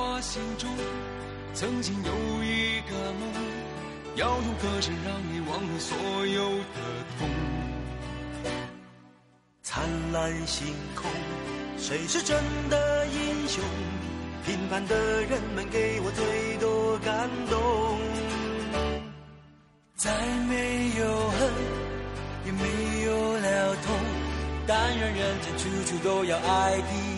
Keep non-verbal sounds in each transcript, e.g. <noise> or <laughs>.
我心中曾经有一个梦，要用歌声让你忘了所有的痛。灿烂星空，谁是真的英雄？平凡的人们给我最多感动。再没有恨，也没有了痛，但愿人间处处都有爱的。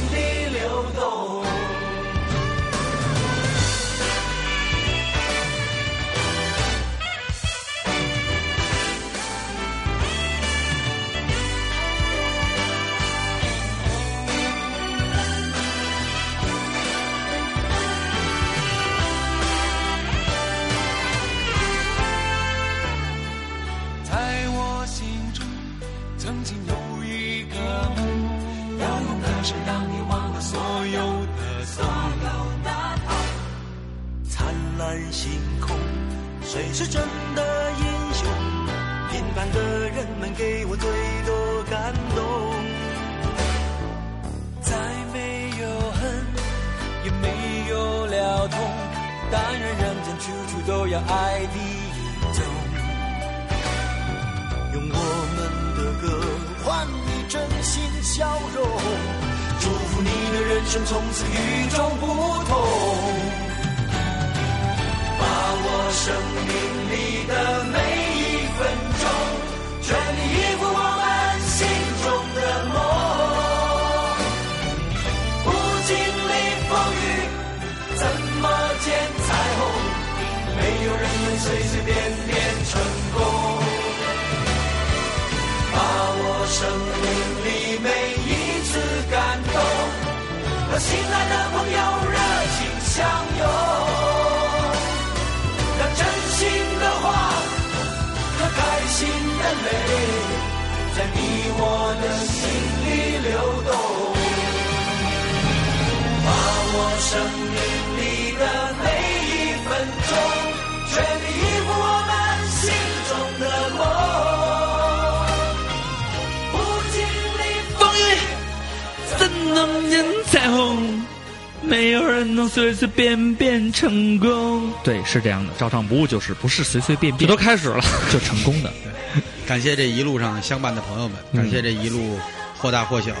能随随便便成功。对，是这样的，照常不误就是不是随随便便这便都开始了，就成功的。<laughs> 感谢这一路上相伴的朋友们，感谢这一路或大或小、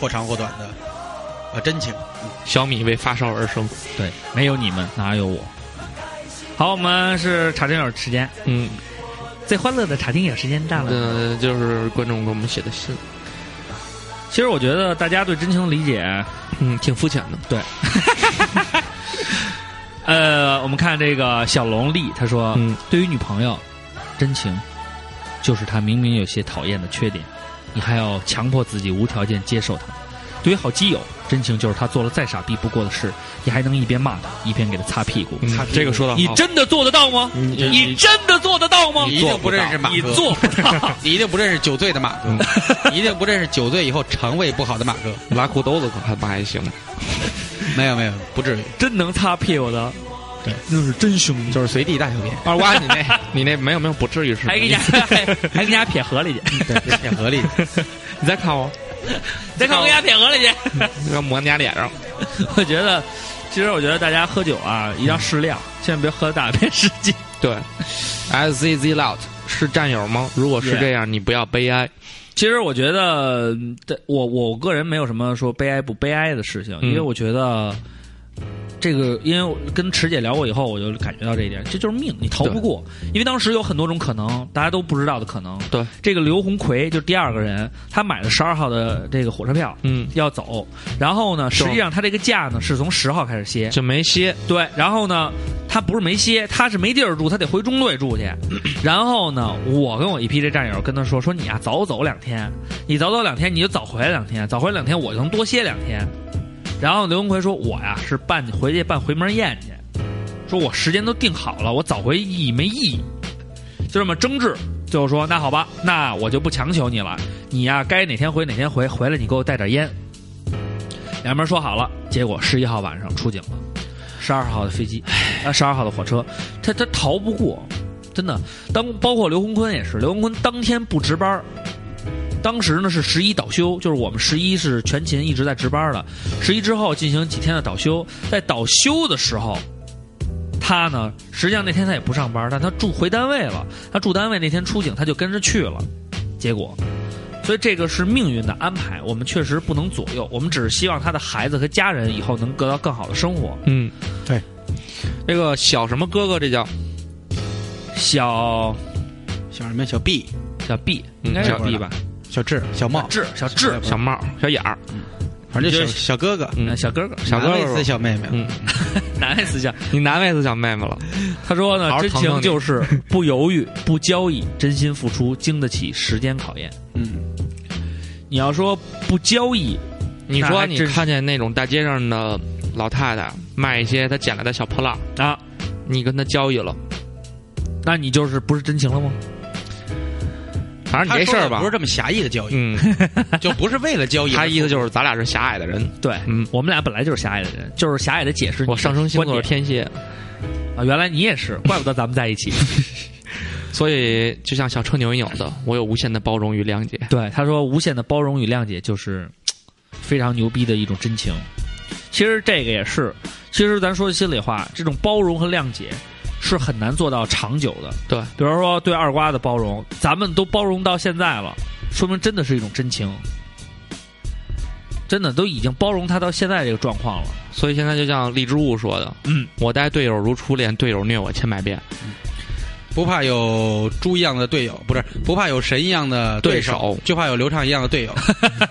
或长或短的呃真情。小米为发烧而生。对，没有你们哪有我？好，我们是查听友时间，嗯，最欢乐的查听友时间到了。嗯，就是观众给我们写的信，其实我觉得大家对真情的理解，嗯，挺肤浅的。对。<laughs> 呃，我们看这个小龙丽，他说，嗯对于女朋友，真情就是她明明有些讨厌的缺点，你还要强迫自己无条件接受她。对于好基友，真情就是他做了再傻逼不过的事，你还能一边骂他，一边给他擦屁股。嗯擦屁股这个说的你真的做得到吗？你你真的做得到吗？你一定不认识马你哥，做不到。<laughs> 你一定不认识酒醉的马哥，<laughs> 你一定不认识酒醉以后肠胃不好的马哥。拉裤兜子可还不还行？没有没有，不至于。真能擦屁股的，对，那是真兄弟。就是随地大小便，<laughs> 二瓜，你那，你那没有没有，不至于是。还给人家还还给人家撇河里去，对，撇河里去。<laughs> 你再看我，再看我给人家撇河里去。要抹你家脸上。<laughs> 我觉得，其实我觉得大家喝酒啊，一定要适量，千万别喝大别失禁。对，S Z Z Lout 是战友吗？如果是这样，你不要悲哀。其实我觉得，我我个人没有什么说悲哀不悲哀的事情，嗯因为我觉得，这个，因为跟池姐聊过以后，我就感觉到这一点，这就是命，你逃不过。因为当时有很多种可能，大家都不知道的可能。对，这个刘红奎就是第二个人，他买了十二号的这个火车票，嗯，要走。然后呢，实际上他这个假呢是从十号开始歇，就没歇。对，然后呢，他不是没歇，他是没地儿住，他得回中队住去。<clears throat> 然后呢，我跟我一批这战友跟他说说你啊，早走两天，你早走两天，你就早回来两天，早回来两天，我就能多歇两天。然后刘文奎说：“我呀是办回去办回门宴去，说我时间都定好了，我早回意义没意义，就这么争执。最后说那好吧，那我就不强求你了，你呀该哪天回哪天回，回来你给我带点烟。两边说好了，结果十一号晚上出警了，十二号的飞机，啊十二号的火车，他他逃不过，真的。当包括刘洪坤也是，刘洪坤当天不值班。”当时呢是十一倒休，就是我们十一是全勤一直在值班的。十一之后进行几天的倒休，在倒休的时候，他呢实际上那天他也不上班，但他住回单位了。他住单位那天出警，他就跟着去了。结果，所以这个是命运的安排，我们确实不能左右。我们只是希望他的孩子和家人以后能得到更好的生活。嗯，对，那个小什么哥哥，这叫？小小什么？小 B、小 B，嗯应该是小 B 吧？小智、小茂，智小智，小帽、小眼儿，反正就是小哥哥，嗯小哥哥，小哥哥男卫斯，小妹妹，嗯，难为死小。你难为死小妹妹了。<laughs> 他说呢真情就是 <laughs> 不犹豫、不交易，真心付出，经得起时间考验。嗯，你要说不交易，你说你看见那种大街上的老太太卖一些她捡来的小破烂啊，你跟她交易了，那你就是不是真情了吗？反正你这事儿吧不是，这么狭义的交易，嗯，<laughs> 就不是为了交易。他意思就是咱俩是狭隘的人。对，嗯，我们俩本来就是狭隘的人，就是狭隘的解释我上升星座是天蝎，啊，原来你也是，怪不得咱们在一起。<laughs> 所以就像小车扭一扭的，我有无限的包容与谅解。对，他说无限的包容与谅解就是非常牛逼的一种真情。其实这个也是，其实咱说心里话，这种包容和谅解是很难做到长久的。对，比如说对二瓜的包容，咱们都包容到现在了，说明真的是一种真情。真的都已经包容他到现在这个状况了。所以现在就像荔枝物说的，嗯，我待队友如初恋，队友虐我千百遍。不怕有猪一样的队友，不是不怕有神一样的对对手就怕有刘畅一样的队友。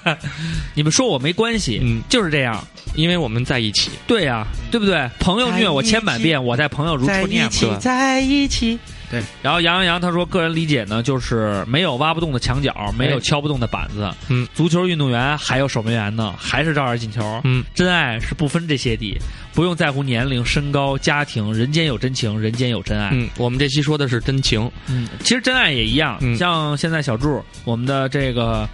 <laughs> 你们说我没关系，嗯，就是这样。因为我们在一起。对呀、对不对？朋友虐我千百遍，我待朋友如初恋一起在一起。对然后杨洋洋他说，个人理解呢，就是没有挖不动的墙角，没有敲不动的板子。嗯，足球运动员还有守门员呢，还是照样进球。嗯，真爱是不分这些的，不用在乎年龄、身高、家庭，人间有真情，人间有真爱。嗯，我们这期说的是真情。嗯，其实真爱也一样，嗯像现在小柱，我们的这个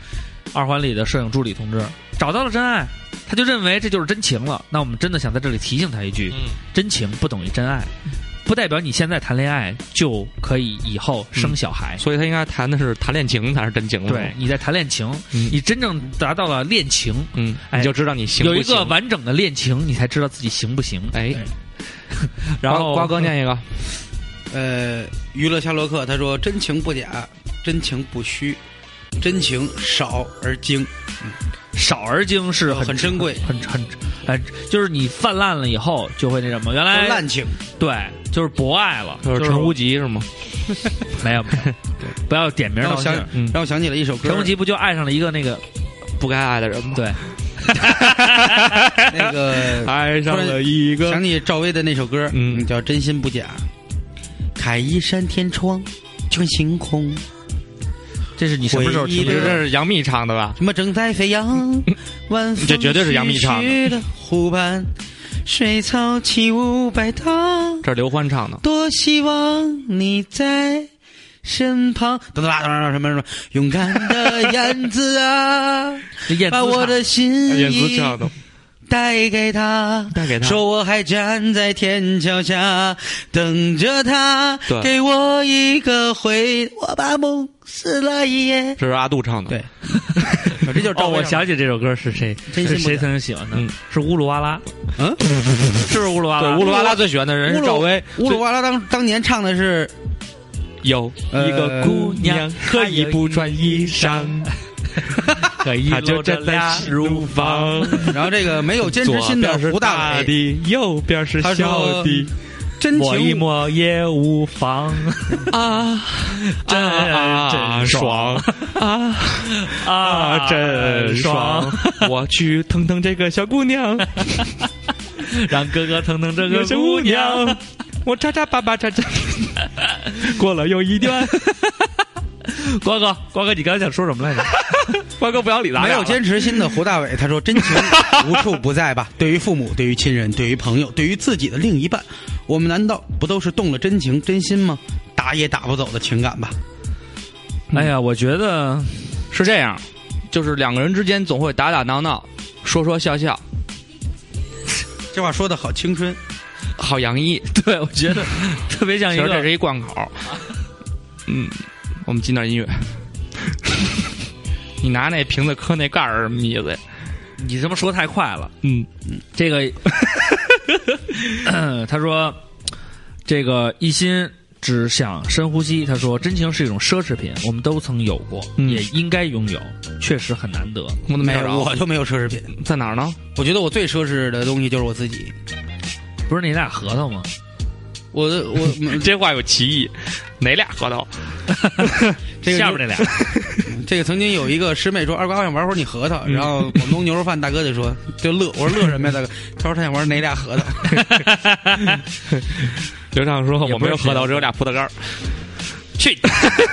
二环里的摄影助理同志找到了真爱，他就认为这就是真情了。那我们真的想在这里提醒他一句：嗯，真情不等于真爱，不代表你现在谈恋爱就可以以后生小孩。所以他应该谈的是谈恋情才是真情。对，，你在谈恋情，嗯你真正达到了恋情，嗯，哎你就知道你行不行。有一个完整的恋情，你才知道自己行不行。哎，<laughs> 然后瓜瓜哥念一个，呃，娱乐夏洛克他说：“真情不假，真情不虚，真情少而精。少而精是很很珍贵很很哎，就是你泛滥了以后就会那什么。原来滥情，对，就是博爱了，就是陈无极是吗？<laughs> 没有没有，不要点名让我想让我想起了一首歌陈，无极不就爱上了一个那个不该爱的人吗？对，<laughs> 那个爱上了一个想起赵薇的那首歌，嗯叫《真心不假》。开一扇天窗，就看星空，这是你什么时候听这回忆的的？这是杨幂唱的吧？什么正在飞扬，晚 <laughs> 风这绝对是杨幂唱的湖畔，水草起舞摆荡，这是刘欢唱的。多希望你在身旁。等等啦，等等什么什么，勇敢的燕子啊，<laughs> 把我的心意，带给他，带给他说我还站在天桥下等着他，给我一个回，我把梦撕了一夜。这是阿杜唱的。对，<laughs> 这就是哦，我想起这首歌是谁？真心不谁曾经喜欢的嗯？是乌鲁哇拉，嗯，<laughs> 是不是乌鲁哇对，拉？乌鲁哇拉最喜欢的人是赵薇。乌鲁哇拉当当年唱的是有呃一个姑娘可以不穿衣裳，<laughs> 可一他就站在俩乳房，然后这个没有坚持心的胡大伟，的，右边是他说的真摸一情摸也无妨啊，<laughs> 真啊真爽啊 <laughs> 啊，真爽！<laughs> 我去疼疼这个小姑娘，让哥哥疼疼这个小姑。娘，我叉叉爸爸叉叉，过了又一段。瓜哥，瓜哥，你刚才想说什么来着？瓜哥不要理他，没有坚持心的胡大伟，他说：“真情无处不在吧？对于父母，对于亲人，对于朋友，对于自己的另一半，我们难道不都是动了真情真心吗？打也打不走的情感吧？哎呀，我觉得是这样，就是两个人之间总会打打闹闹，说说笑笑，这话说的好青春。好洋溢。<laughs> 对，我觉得特别像一个其实这是一贯口。嗯，我们进段音乐。你拿那瓶子磕那盖儿什么意思呀？你这么说太快了。嗯，这个，<laughs> 他说，这个一心只想深呼吸。他说，真情是一种奢侈品，我们都曾有过，嗯也应该拥有，确实很难得。没有我就没有奢侈品。在哪儿呢？我觉得我最奢侈的东西就是我自己。不是你俩核桃吗？我我 <laughs> 这话有歧义，哪俩核桃？<laughs> 这个下边那俩，<laughs> 这个曾经有一个师妹说：“二瓜，我想玩会儿你核桃。”然后广东牛肉饭大哥就说：“就乐。”我说：“乐什么呀，大哥？”他说：“他想玩哪俩核桃。刘畅说：“也不是我没有核桃，只有俩葡萄干儿。去，”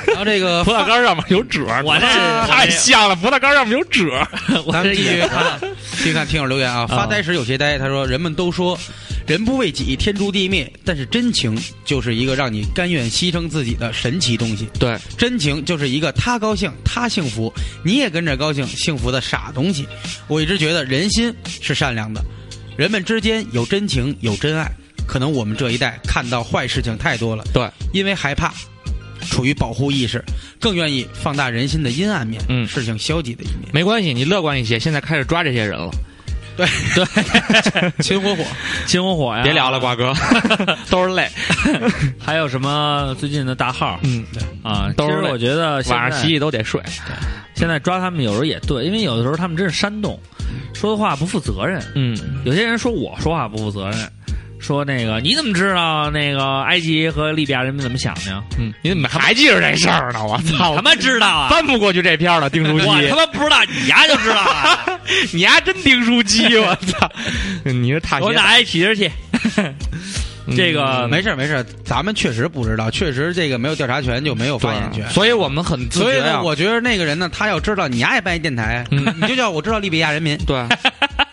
然后这个葡萄干上面有褶儿，我这太像了，葡萄干上面有褶咱们继续看，继续看听友留言啊。发呆时有些呆，他说：“人们都说人不为己，天诛地灭，但是真情就是一个让你甘愿牺牲自己的神奇东西。对，真情就是一个他高兴，他幸福，你也跟着高兴幸福的傻东西。我一直觉得人心是善良的，人们之间有真情，有真爱。可能我们这一代看到坏事情太多了，对，因为害怕，处于保护意识，更愿意放大人心的阴暗面，嗯事情消极的一面。没关系，你乐观一些。现在开始抓这些人了，对对，<laughs> 秦 <laughs> 火火，秦火火呀，别聊了，瓜哥，<laughs> 都是泪。还有什么最近的大号嗯，对啊？都是累其实我觉得晚上洗洗都得睡。现在抓他们有时候也对，因为有的时候他们真是煽动，说的话不负责任。嗯，有些人说我说话不负责任，说那个你怎么知道那个埃及和利比亚人民怎么想的呀？嗯，你怎么还记着这事儿呢？我操！他妈知道啊！翻不过去这篇了，丁书记，我他妈不知道，你丫就知道了。<laughs> 你丫真丁书记，我操！你是踏鞋我哪一体制器？这个没事没事，咱们确实不知道，确实这个没有调查权就没有发言权。所以我们很自所以呢。我觉得那个人呢，他要知道你丫也办一电台，嗯你就叫我知道利比亚人民，对，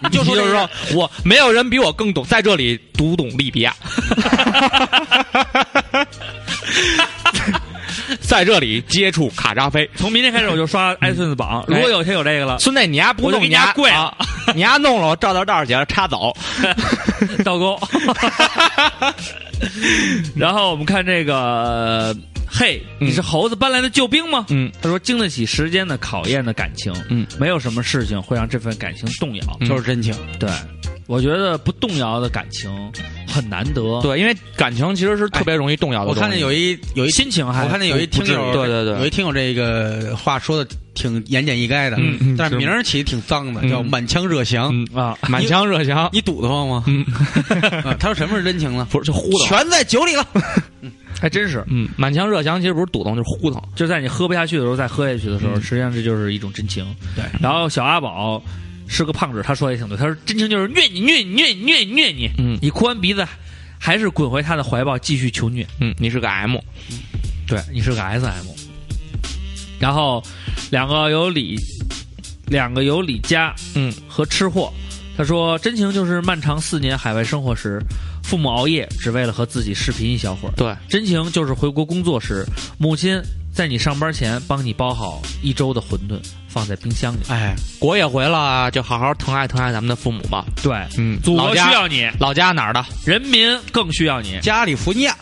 你 <laughs> 就说这个就是说我没有人比我更懂，在这里读懂利比亚，<laughs> 在这里接触卡扎菲。从明天开始我就刷艾孙子榜，如果有一天有这个了，孙子，你丫不弄，你丫跪啊你丫弄了，我照道道写着插走。<laughs> 倒钩。然后我们看这个，嘿，你是猴子搬来的救兵吗？嗯，他说经得起时间的考验的感情，嗯，没有什么事情会让这份感情动摇。嗯就是真情。对，我觉得不动摇的感情很难得。，对，因为感情其实是特别容易动摇的。我看见有一有一心情还我看见有一听友，对对对有一听友这个话说的挺言简意赅的，嗯嗯但是是名儿起的挺脏的，嗯叫满腔热翔。嗯啊，满腔热翔，你堵得慌吗？嗯，<laughs> 啊他说什么是真情呢？<laughs> 不是就呼腾。全在酒里了。<laughs> 还真是，嗯，满腔热翔其实不是堵腾，就是呼腾。就在你喝不下去的时候再喝下去的时候，实际上这就是一种真情。对，然后小阿宝是个胖子，他说也挺对，他说真情就是虐你虐你虐你虐你虐你，嗯你哭完鼻子还是滚回他的怀抱继续求虐。嗯，你是个 M。对你是个 SM。然后两个有李，两个有李佳，嗯，和吃货。他说：“真情就是漫长四年海外生活时，父母熬夜只为了和自己视频一小会儿；对，真情就是回国工作时，母亲在你上班前帮你包好一周的馄饨，放在冰箱里。哎，国也回了，就好好疼爱疼爱咱们的父母吧。对，嗯，祖国需要你，老家哪儿的？人民更需要你。加利福尼亚，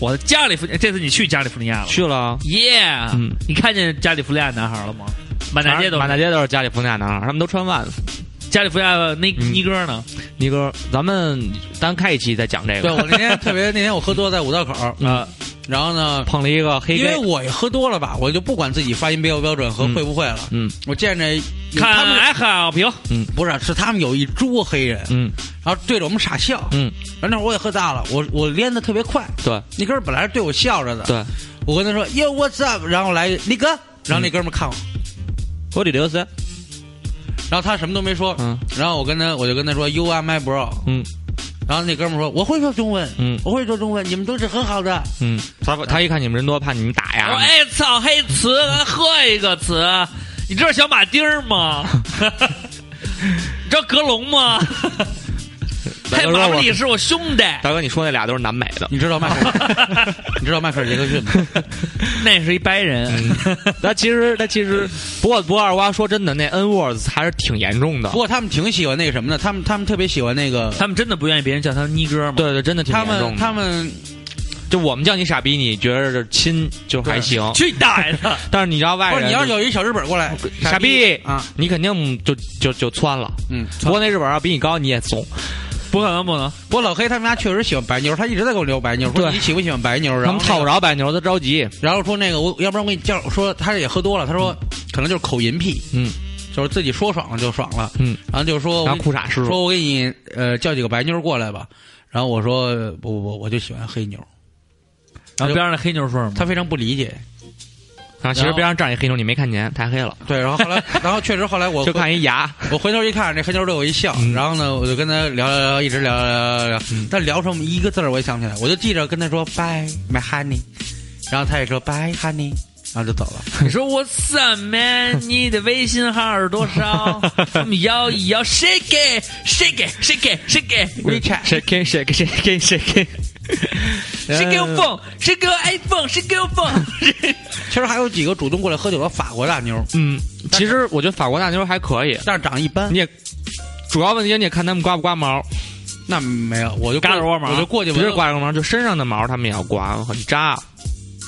我的加利福，这次你去加利福尼亚了？去了，耶！嗯你看见加利福尼亚男孩了吗？满大街都是满大街都是加利福尼亚男孩，他们都穿袜子。加利福尼亚的那嗯尼哥呢？尼哥，咱们单开一期再讲这个。对我那天特别，那天我喝多在五道口，啊，然后呢，碰了一个黑因为我也喝多了吧，我就不管自己发音标不标准和嗯会不会了。嗯我见着他们来好评，不是是他们有一桌黑人，嗯。然后对着我们傻笑。嗯，然后那会儿我也喝大了，我我练的特别快，对。那哥们儿本来是对我笑着的，对，我跟他说 Yo what's up，然后来那个，然后那哥们儿看我，我得六十，然后他什么都没说，嗯。然后我跟他我就跟他说 You are my bro，嗯然后那哥们说我会说中文，嗯我会说中文，你们都是很好的，嗯，他他一看你们人多，怕你们打我呀。哎操，黑词，咱喝一个词，你知道小马丁儿吗？<laughs> 你知道格隆吗？嘿，马布里是我兄弟，大哥，你说那俩都是南美的。你知道迈克尔，<laughs> 你知道迈克尔杰克逊吗？<laughs> 那是一白人。<laughs> 那其实，那其实，不过不过二瓜说真的，那 N words 还是挺严重的不。过他们挺喜欢那个什么的，他们他们特别喜欢那个，他们真的不愿意别人叫他尼哥吗？对对，真的挺他严重的。们他们就我们叫你傻逼，你觉得亲就还行。去大爷的！但是你知道外不是人，你要是有一小日本过来，傻逼啊，你肯定就就就窜了。嗯，不过那日本要比你高，你也怂。不可能，不能。不过老黑他们家确实喜欢白妞，他一直在跟我聊白妞，说对你喜不喜欢白妞？然后他们套不着，白妞，他着急。然后说那个我要不然我给你叫，说他也喝多了，他说可能就是口淫癖，嗯就是自己说爽了就爽了，嗯，然后就说然后裤衩湿了。说我给你呃叫几个白妞过来吧，然后我说不不不，我就喜欢黑妞，然后边上那黑妞说什么？他非常不理解，然后其实边上站一黑妞，你没看见，太黑了，对，然后后来 <laughs> 然后确实后来我就看一牙。我回头一看，这黑妞对我一笑，嗯然后呢，我就跟他聊聊聊，一直聊聊聊聊但聊什么一个字儿我也想不起来，我就记着跟他说 bye my honey，然后他也说 bye honey，然后就走了。你说我怎么？你的微信号是多少？我们摇一摇，shake it，shake it，shake it，shake it。WeChat，谁给谁给 <laughs> 谁给我凤？谁给我 iPhone？谁给我凤？<laughs> 其实还有几个主动过来喝酒的法国大妞，嗯，其实我觉得法国大妞还可以，但是长得一般你。也主要问题你也看他们刮不刮毛，那没有，我就过嘎着窝毛我就过去不是闻。刮个毛，就身上的毛他们也要刮，很扎。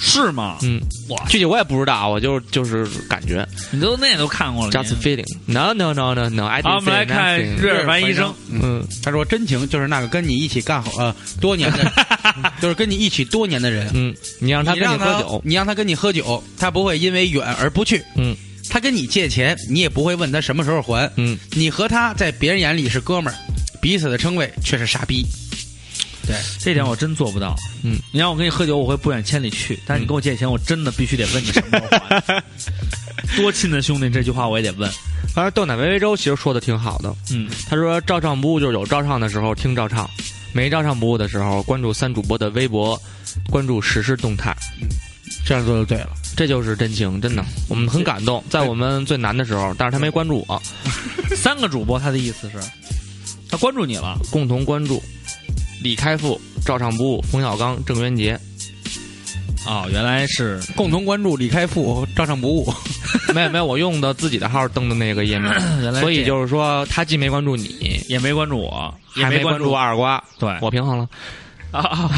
是吗？嗯，哇，具体我也不知道，我就就是感觉你都那都看过了。just feeling。No no no no no，I 好，我们来看。日耳曼医生。嗯，他说真情就是那个跟你一起干好呃多年的，<laughs> 就是跟你一起多年的人。嗯，你让他跟你喝酒，你让他跟你喝酒，他不会因为远而不去。嗯他跟你借钱，你也不会问他什么时候还。嗯，你和他在别人眼里是哥们儿，彼此的称谓却是傻逼。对，这点我真做不到。嗯，你让我跟你喝酒，我会不远千里去。但是你跟我借钱，我真的必须得问你什么时候还。<laughs> 多亲的兄弟，这句话我也得问。反正豆奶微微粥其实说的挺好的，嗯，他说照唱不误就是有照唱的时候听照唱，没照唱不误的时候关注三主播的微博，关注实时动态，嗯这样做就对了。这就是真情，真的，我们很感动。在我们最难的时候，但是他没关注我，三个主播，他的意思是，他关注你了。共同关注李开复、照唱不误、冯小刚、郑渊洁，哦，原来是共同关注李开复，照唱不误。<laughs> 没有没有，我用的自己的号登的那个页面，<coughs> 原来所以就是说他既没关注你，也没关注我，也没关注二瓜，对，我平衡了。啊啊，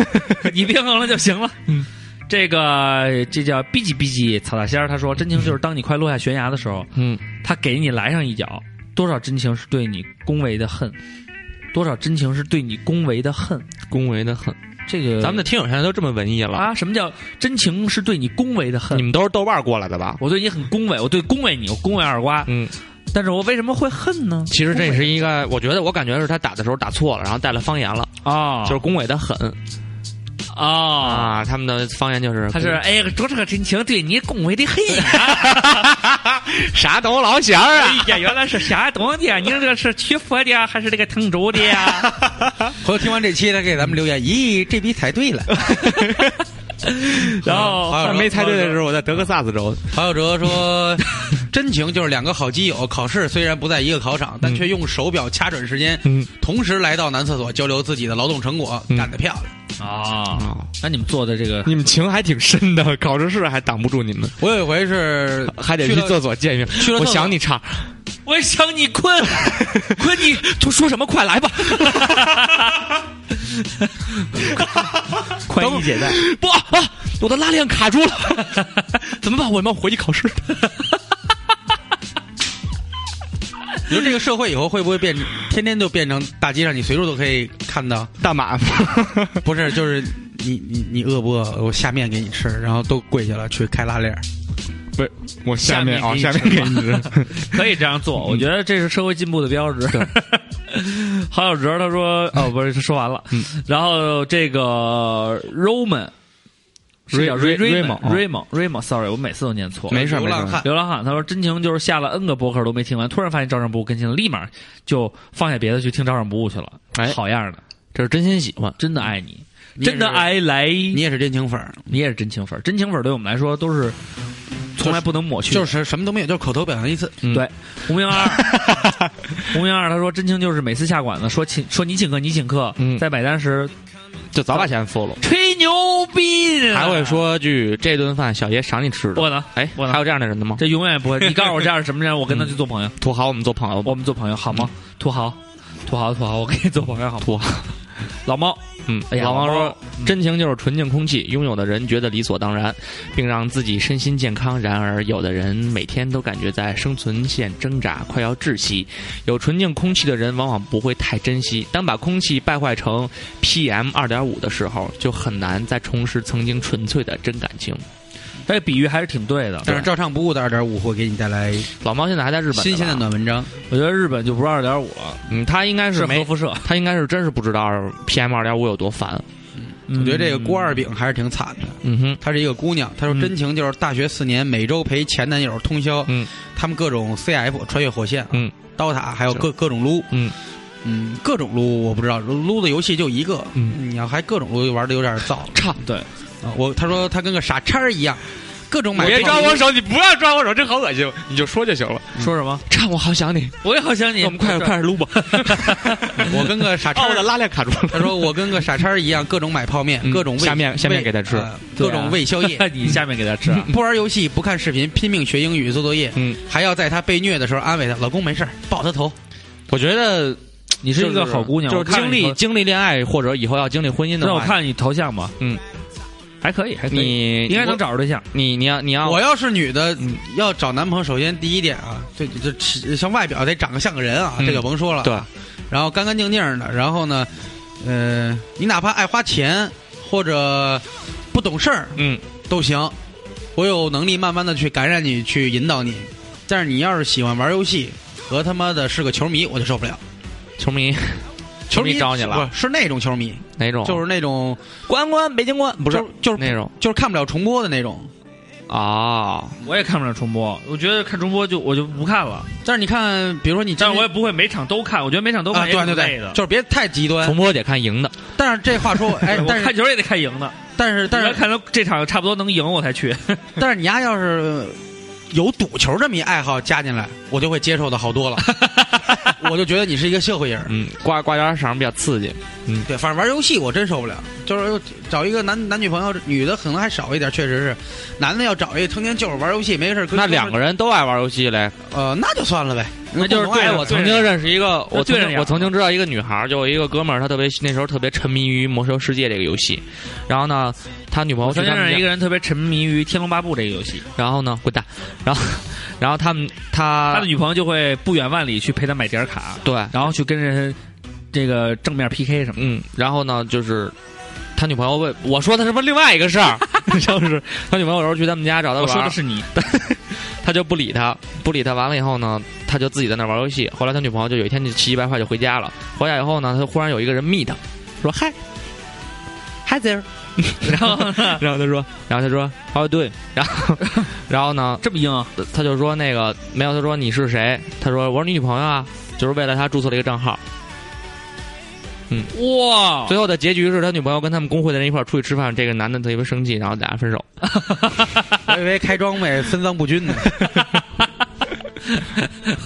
<laughs> 你平衡了就行了。嗯，这个这叫逼唧逼唧草大仙儿，他说真情就是当你快落下悬崖的时候，嗯，他给你来上一脚，多少真情是对你恭维的恨，多少真情是对你恭维的恨。恭维的恨。这个咱们的听友现在都这么文艺了，啊，什么叫真情是对你恭维的恨你？们都是豆瓣过来的吧？我对你很恭维，我对恭维你，我恭维二瓜，嗯，但是我为什么会恨呢？其实这是一个，我觉得我感觉是他打的时候打错了，然后带了方言了，啊，就是恭维的很啊。啊，他们的方言就是他是哎呀，多少个真情对你恭维的很呀！<laughs> 啥懂老乡啊？哎呀，原来是山东的，你这个是曲阜的还是这个滕州的呀？<laughs> 回头听完这期，他给咱们留言，咦，这逼猜对了。<laughs> 然后还有他没猜对的时候，我在德克萨斯州。郝有哲说：“真情就是两个好基友，考试虽然不在一个考场，但却用手表掐准时间，嗯同时来到男厕所交流自己的劳动成果，嗯干得漂亮。啊，啊，那你们做的这个你们情还挺深的，考试室还挡不住你们，我有一回是还得去厕所见面。我想你唱，我想你困，<laughs> 困你就说什么？快来吧！<laughs> 宽衣解带，不啊，我的拉链卡住了，<laughs> 怎么办？我们要回去考试。你说这个社会以后会不会变，天天就变成大街上你随处都可以看到？大马，<laughs> 不是，就是你你你饿不饿？我下面给你吃，然后都跪下了去开拉链儿。不是我下面啊，下面给你吃。<laughs> 可以这样做，我觉得这是社会进步的标志。<laughs> 郝小哲他说：“哦，不是，说完了。然后这个 Roman 是叫 Ray- Ray- Raymond Raymond Raymond Sorry，我每次都念错。没事没事流浪汉流浪汉他说：“真情就是下了 N 个博客都没听完，突然发现照常不误更新了，立马就放下别的去听照常不误去了。哎好样的，这是真心喜欢。真的爱你，真的爱来。你也是真情粉，你也是真情粉，真情粉对我们来说都是从来不能抹去。就是什么都没有，就是口头表扬一次。嗯对，胡明二，<laughs> 胡明二他说真情就是每次下馆子说请说你请客你请客，嗯在买单时就早把钱付了，吹牛逼，还会说句这顿饭小爷赏你吃的。我呢，哎，我呢还有这样的人的吗？这永远不会。<laughs> 你告诉我这样是什么人，我跟他去做朋友，土豪，我们做朋友。我们做朋友好吗？土豪，土豪，土豪，我跟你做朋友好吗？土豪，老猫，嗯，哎呀老猫说猫，真情就是纯净空气，拥有的人觉得理所当然，并让自己身心健康。然而，有的人每天都感觉在生存线挣扎，快要窒息。有纯净空气的人往往不会太珍惜，当把空气败坏成 PM 二点五的时候，就很难再重拾曾经纯粹的真感情。这个比喻还是挺对的。但是照唱不误的二点五会给你带来老猫现在还在日本，新鲜的。暖文章。我觉得日本就不是二点五了，嗯，他应该是没核辐射。他应该是真是不知道 PM 二点五有多烦。我觉得这个郭二饼还是挺惨的。嗯哼，她是一个姑娘，她说嗯真情就是大学四年每周陪前男友通宵，嗯他们各种 CF 穿越火线，嗯，刀塔还有各各种撸，嗯嗯，各种撸我不知道，撸的游戏就一个，嗯，你要还各种撸玩的有点燥。差对，啊我他说他跟个傻叉儿一样，各种买别抓我手，你不要抓我手，这好恶心，你就说就行了。说什么？唱，我好想你，我也好想你。我们快快点撸吧。<laughs> 我跟个傻叉我的拉链卡住了。<laughs> 他说我跟个傻叉儿一样，各种买泡面，嗯各种喂下面下面给他吃各种喂宵夜，<laughs> 你下面给他吃啊。不玩游戏，不看视频，拼命学英语做作业，嗯，还要在他被虐的时候安慰他，老公没事儿抱他头。我觉得你是一个好姑娘，就是经历经历恋爱或者以后要经历婚姻的话，让我看你头像吧。嗯，还可以，还可以，你应该能找着对象。你你要你要我要是女的，要找男朋友，首先第一点啊，这这这像外表得长得像个人啊，嗯这个甭说了。对，然后干干净净的，然后呢，呃，你哪怕爱花钱或者不懂事儿嗯都行，我有能力慢慢的去感染你，去引导你。但是你要是喜欢玩游戏和他妈的是个球迷，我就受不了。球迷球迷找你了，不是那种球迷，哪种？就是那种关关北京关，不是就是那种就是看不了重播的那种。啊。我也看不了重播，我觉得看重播就我就不看了。但是你看，比如说你，但是我也不会每场都看，我觉得每场都啊，看也对对对。就是别太极端重。播得看赢的，但是这话说，<laughs> 哎，我但是看球也得看赢的，但是但是要看到这场差不多能赢我才去。<laughs> 但是你丫要是有赌球这么一爱好加进来，我就会接受的好多了。<laughs> <laughs> 我就觉得你是一个社会人。嗯，挂挂点赏比较刺激。嗯。对，反正玩游戏我真受不了，就是找一个男男女朋友，女的可能还少一点，确实是，男的要找一个成天就是玩游戏，没事儿那两个人都爱玩游戏嘞。呃，那就算了呗，那就是共同爱好哎，我曾经认识一个，我曾经我曾经知道一个女孩，就有一个哥们儿，他特别那时候特别沉迷于《魔兽世界》这个游戏，然后呢，他女朋友曾经认识一个人特别沉迷于《天龙八部》这个游戏，然后呢，滚蛋，然后然后他们他他的女朋友就会不远万里去陪他买点卡，对，然后去跟人这个正面 PK 什么的。嗯，然后呢，就是他女朋友问我说他是不是另外一个事儿，<laughs> <laughs> 就是他女朋友有时候去他们家找他我玩我，说的是你，<laughs> 他就不理他，不理他，完了以后呢，他就自己在那玩游戏。后来他女朋友就有一天就气急败坏就回家了，回家以后呢，他忽然有一个人密他，说嗨，Hi there，<laughs> 然后呢 <laughs> 然后他说，然后他说 How doing？然后 <laughs> 然后呢，这么硬啊，他就说那个没有，他说你是谁？他说我是你女朋友啊，就是为了他注册了一个账号。嗯哇！最后的结局是他女朋友跟他们工会的人一块儿出去吃饭，这个男的特别生气，然后俩人分手。我以为开装备分赃不均呢。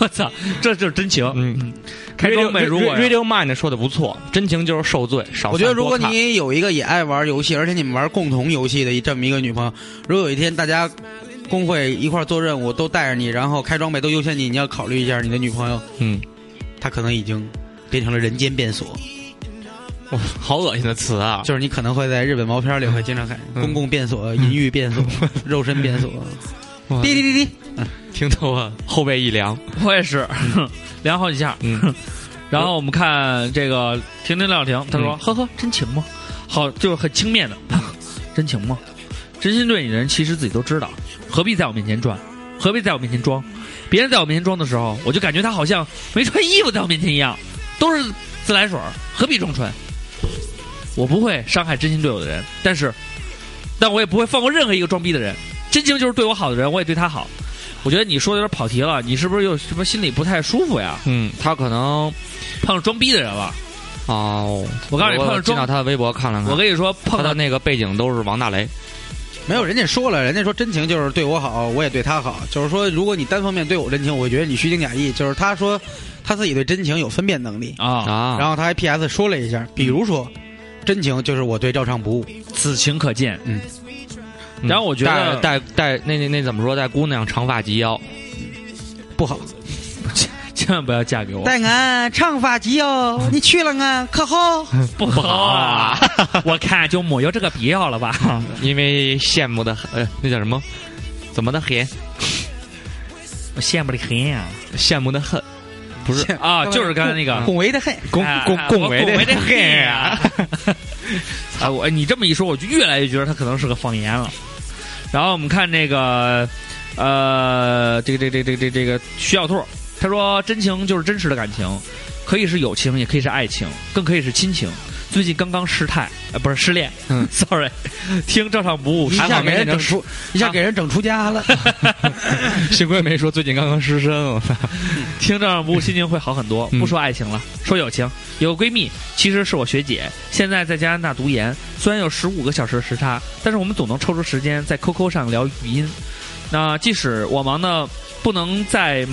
我操，这就是真情。嗯，开装备如果 Radio Mind 说的不错，真情就是受罪，少我觉得如果你有一个也爱玩游戏，而且你们玩共同游戏的这么一个女朋友，如果有一天大家工会一块做任务都带着你，然后开装备都优先你，你要考虑一下你的女朋友，嗯，她可能已经变成了人间变锁，哇好恶心的词啊！就是你可能会在日本毛片里会经常看嗯。公共变锁、淫欲变锁、<laughs> 肉身变锁，哇滴滴滴滴，听得我后背一凉。我也是凉好几下。嗯，然后我们看这个婷婷廖婷，她说：“嗯呵呵，真情吗？好，就是很轻蔑的，真情吗？真真心对你的人其实自己都知道，何必在我面前转，何必在我面前装？别人在我面前装的时候，我就感觉他好像没穿衣服在我面前一样，都是自来水儿，何必装纯？我不会伤害真心对我的人，但是，但我也不会放过任何一个装逼的人。真情就是对我好的人，我也对他好。我觉得你说的有点跑题了，你是不是又什么心里不太舒服呀？嗯，他可能碰上装逼的人了。哦，我告诉你，碰上装进到他的微博看了看，我跟你说，碰到那个背景都是王大雷。没有，人家说了，人家说真情就是对我好，我也对他好。就是说，如果你单方面对我真情，我会觉得你虚情假意。就是他说他自己对真情有分辨能力，啊，啊，然后他还 P.S. 说了一下，比如说真情就是我对照唱不误，此情可见。嗯，嗯然后我觉得带带带那那那怎么说？带姑娘长发及腰，不好。<laughs> 千万不要嫁给我，带俺长发及腰，你娶了俺可好？<laughs> 不好啊！<laughs> 我看就没有这个必要了吧？因为羡慕的很，呃，那叫什么？怎么的很？我羡慕的很呀！羡慕的很，不是 <laughs> 啊，就是刚才那个恭维的很。恭哎恭恭维的恭维的很呀呀！啊，<laughs> 我你这么一说，我就越来越觉得他可能是个方言了。然后我们看这个，呃，这个这个这个这个这个徐小兔，他说真情就是真实的感情，可以是友情，也可以是爱情，更可以是亲情。最近刚刚失态，呃，不是失恋，嗯，<laughs> sorry，听照常不误，一下给人整出出，一下给人整出家了。<laughs> 幸亏没说最近刚刚失身！<laughs> 听照常不误，心情会好很多。嗯不说爱情了，说友情。有个闺蜜，其实是我学姐，现在在加拿大读研。虽然有十五个小时的时差，但是我们总能抽出时间在 QQ 上聊语音。那即使我忙的不能再，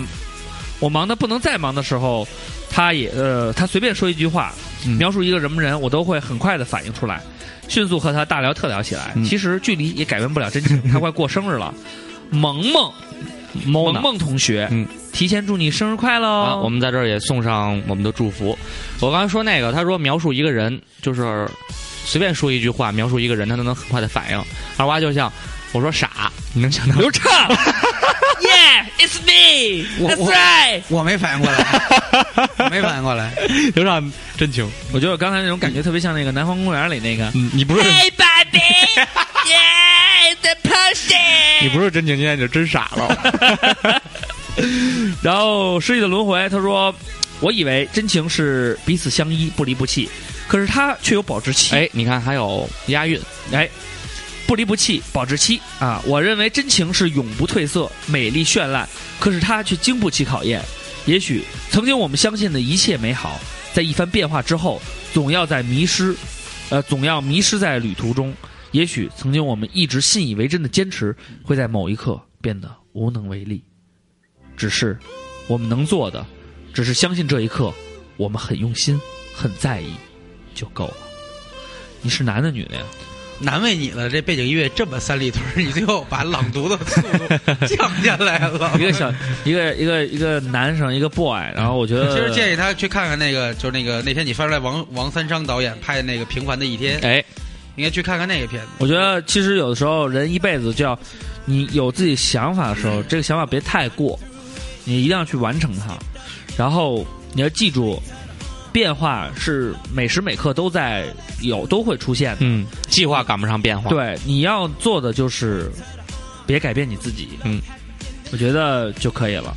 我忙的不能再忙的时候，她也呃，她随便说一句话，嗯描述一个什么人，我都会很快的反应出来，迅速和他大聊特聊起来。嗯其实距离也改变不了真情。他快过生日了，萌萌。萌萌同学，嗯，提前祝你生日快乐哦！啊，我们在这儿也送上我们的祝福。我刚才说那个，他说描述一个人，就是随便说一句话描述一个人，他都能很快的反应。二娃就像我说傻，你能想到刘畅，Yeah，it's me，<laughs> 我 that's 我 right。我没反应过来，<laughs> 我没反应过来。刘畅真情。我觉得我刚才那种感觉特别像那个《南方公园》里那个。嗯，你不是 Hey baby，Yeah，the <laughs> person。你不是真情，现在就真傻了。然后失忆的轮回，他说：“我以为真情是彼此相依，不离不弃，可是他却有保质期。哎，你看还有押韵，哎，不离不弃，保质期啊！我认为真情是永不褪色、美丽绚烂，可是它却经不起考验。也许曾经我们相信的一切美好，在一番变化之后，总要在迷失，呃，总要迷失在旅途中。也许曾经我们一直信以为真的坚持，会在某一刻变得无能为力。只是我们能做的，只是相信这一刻，我们很用心，很在意，就够了。你是男的女的呀？难为你了，这背景音乐这么三里屯，你最后把朗读的速度降下来了。<laughs> 一个小一个一个一个男生，一个 boy，然后我觉得其实建议他去看看那个，就是那个那天你翻出来王王三商导演拍的那个《平凡的一天》，哎，应该去看看那个片子。我觉得其实有的时候人一辈子就要，你有自己想法的时候，这个想法别太过，你一定要去完成它。然后你要记住，变化是每时每刻都在有都会出现的。嗯，计划赶不上变化。，对，你要做的就是别改变你自己。嗯，我觉得就可以了。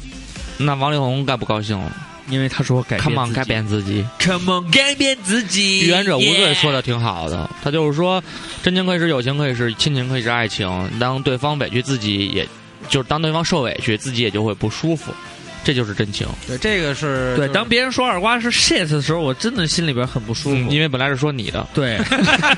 那王力宏该不高兴了因为他说改变？Come on，改变自己。，Come on，改变自己。预言者无罪说的挺好的，他就是说，真情可以是友情，可以是亲情，可以是爱情。当对方委屈自己也，就是当对方受委屈，自己也就会不舒服，这就是真情。对，这个是对，就是当别人说二瓜是 shit 的时候，我真的心里边很不舒服。嗯，因为本来是说你的，对，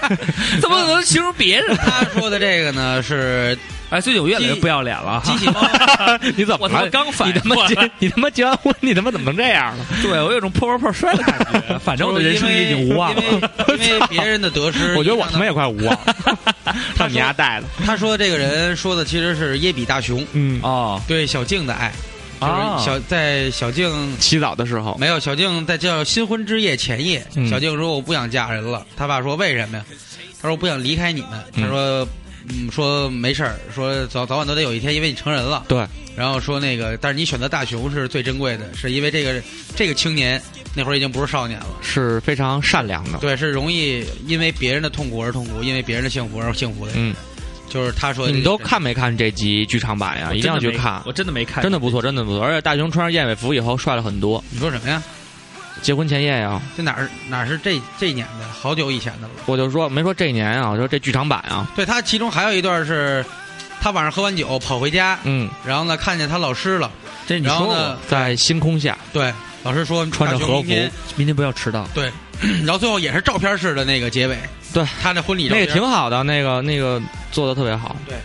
<laughs> 怎么能形容别人？他说的这个呢是哎，最近我越来越不要脸了哈。机器猫，<laughs> 你怎么他妈刚反过来你他妈结你他妈结完婚，你他妈怎么能这样了？对我有种破罐破摔的感觉。<laughs> 反正我的人生已经无望了。因为因为别人的得失，我觉得我他妈也快无望了，让你丫带的。他说的这个人说的其实是耶比大雄嗯，哦对小静的爱，就是啊小在小静洗澡的时候，没有小静在叫新婚之夜前夜，嗯小静说我不想嫁人了，他爸说为什么呀？他说我不想离开你们，嗯他说。嗯，说没事儿，说早早晚都得有一天，因为你成人了。对，然后说那个，但是你选择大熊是最珍贵的，是因为这个这个青年那会儿已经不是少年了。是非常善良的。对，是容易因为别人的痛苦而痛苦，因为别人的幸福而幸福的。嗯，就是他说你们都看没看这集剧场版呀？一定要去看，我真的没看，真的不错，真的不错。而且大雄穿上燕尾服以后帅了很多。你说什么呀？结婚前夜呀，这哪儿哪儿是这这年的？好久以前的了。我就说没说这年啊，我说这剧场版啊，对他其中还有一段是，他晚上喝完酒跑回家，嗯，然后呢看见他老师了，这你然后说呢过，在星空下，对，老师说穿着和服明天不要迟到。对，<coughs> 然后最后也是照片式的那个结尾，对。他那婚礼照那个挺好的，那个那个做的特别好。对。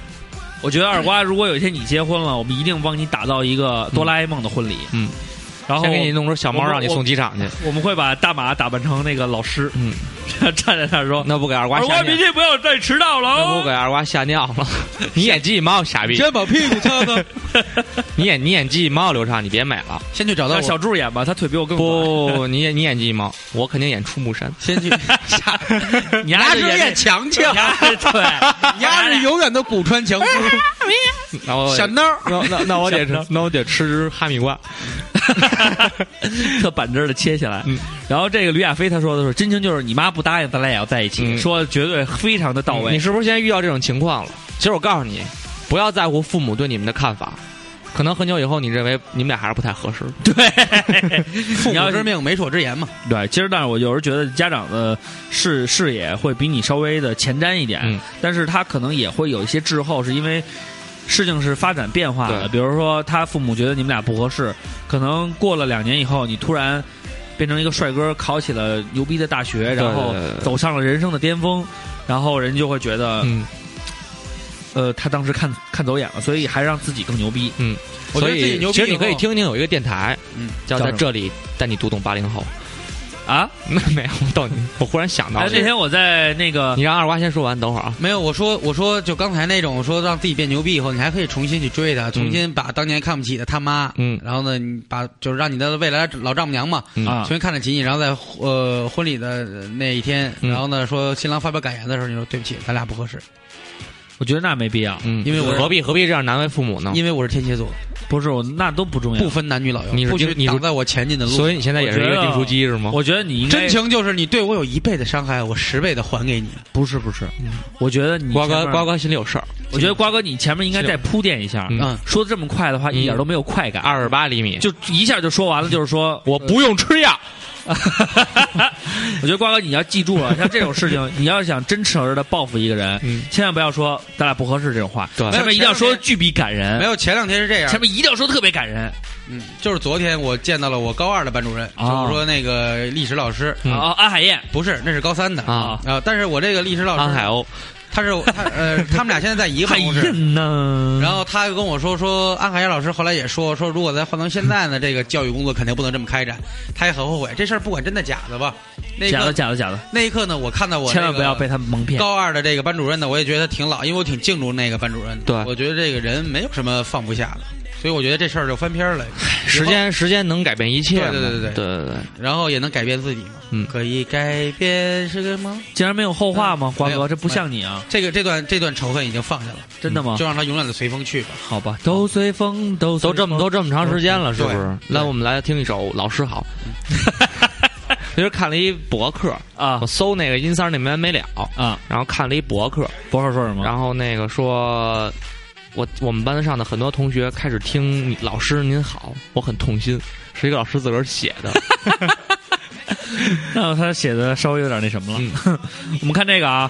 我觉得二瓜，如果有一天你结婚了，我们一定帮你打造一个哆啦 A 梦的婚礼。嗯，然后先给你弄只小猫让你送机场去。我们会把大马打扮成那个老师，嗯，<laughs> 站在那儿说那不给二：“瓜吓尿二瓜明，天不要再迟到了那不给哦。二瓜吓尿了。<laughs> 你演技毛傻逼，先把屁股擦擦，<laughs> 你演你演技毛流畅，你别美了。先去找到让小我，柱演吧，他腿比我更短。不，你演你演技毛，我肯定演出木山。先去，你牙是演丫是演强强，对，你丫是永远的骨穿墙，然后小孬儿。那那那我得吃，那我得吃哈密瓜。特板正的切下来。嗯然后这个吕亚飞他说的是，真情就是你妈不答应，咱俩也要在一起，嗯说绝对非常的到位。你是不是现在遇到这种情况了？其实我告诉你，不要在乎父母对你们的看法。可能很久以后，你认为你们俩还是不太合适。<laughs> 对父你要之命，媒妁之言嘛。对，其实但是我有时候觉得家长的视视野会比你稍微的前瞻一点，嗯但是他可能也会有一些滞后，是因为事情是发展变化的。比如说，他父母觉得你们俩不合适，可能过了两年以后，你突然变成一个帅哥，考起了牛逼的大学，然后走上了人生的巅峰，然后人就会觉得，嗯呃，他当时看看走眼了，所以还让自己更牛逼。嗯，所以其实你可以听听有一个电台，嗯，叫在这里带你读懂八零后。啊！那没有，我逗你，<laughs> 我忽然想到哎，了那天我在那个你让二瓜先说完，等会儿啊。没有，我说我说就刚才那种说让自己变牛逼以后，你还可以重新去追他，重新把当年看不起的他妈，嗯。然后呢，你把就是让你的未来老丈母娘嘛，嗯。啊。重新看得起你，然后在呃婚礼的那一天，嗯。然后呢说新郎发表感言的时候，你说对不起，咱俩不合适，我觉得那没必要，嗯，因为我何必何必这样难为父母呢？因为我是天蝎座，不是我那都不重要不。分男女老幼，你是不许丁你是挡在我前进的路。所以你现在也是一个订书机是吗？我觉得你应该真情就是你对我有一倍的伤害，我十倍的还给你。不是不是，嗯我觉得你瓜哥瓜哥心里有事儿，我觉得瓜哥你前面应该再铺垫一下，嗯嗯，说的这么快的话一点都没有快感，二十八厘米，就一下就说完了，就是说我不用吃药。<laughs> 我觉得瓜哥你要记住了，<laughs> 像这种事情，你要想真诚的报复一个人，嗯。千万不要说咱俩不合适这种话，对。前面一定要说巨比感人，没有，前两天是这样。前，面一定要说特别感人。嗯，就是昨天我见到了我高二的班主任，啊。就是说那个历史老师，嗯。啊！安海燕。不是，那是高三的。啊。啊，但是我这个历史老师，安海鸥，他是 <laughs> 他呃，他们俩现在在一个办公室。呢？然后他又跟我说说，安海燕老师后来也说说，如果再换成现在呢，这个教育工作肯定不能这么开展。他也很后悔这事儿，不管真的假的吧。那一假的，假的假的，那一刻呢，我看到我千万不要被他们蒙骗。高二的这个班主任呢，我也觉得挺老，因为我挺敬重那个班主任的。对我觉得这个人没有什么放不下的，所以我觉得这事儿就翻篇儿了。时间时间能改变一切。对对对对对对对，然后也能改变自己嘛。嗯可以改变是个梦。竟然没有后话吗？瓜哥，这不像你啊！这个这段这段仇恨已经放下了，真的吗就？让它永远的随风去吧。好吧，都随风，都都这么都这么长时间了，是不是？对来，我们来听一首《老师好》。<laughs> 其实看了一博客，啊我搜那个音三那没完没了，啊！然后看了一博客，博客说什么？然后那个说，我我们班上的很多同学开始听你老师您好，我很痛心，是一个老师自个儿写的。<laughs> 那他写的稍微有点那什么了。嗯 <laughs> 我们看这个啊，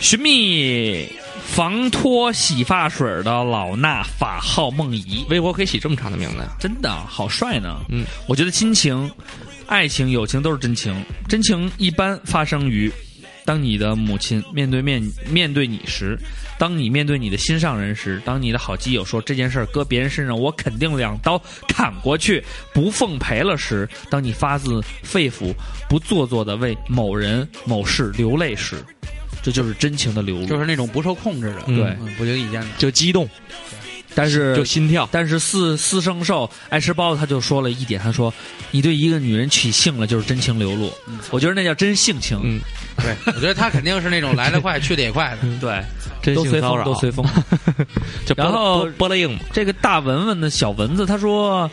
寻觅防脱洗发水的老衲法号梦怡，微博可以起这么长的名字呀？真的好帅呢。嗯，我觉得亲情、爱情、友情都是真情，真情一般发生于当你的母亲面对面面对你时，当你面对你的心上人时，当你的好基友说这件事儿搁别人身上，我肯定两刀砍过去，不奉陪了时，当你发自肺腑、不做作的为某人某事流泪时，这就是真情的流露。就是那种不受控制的，嗯对嗯，不经意间的。就激动，但是就心跳。但是四四圣兽爱吃包子，他就说了一点，他说：“你对一个女人取性了，就是真情流露。我觉得那叫真性情。嗯，对，我觉得他肯定是那种来得快去得也快的。对，真都随风，性骚扰，都随风。就然后波波波硬，这个大文文的小蚊子，他说：“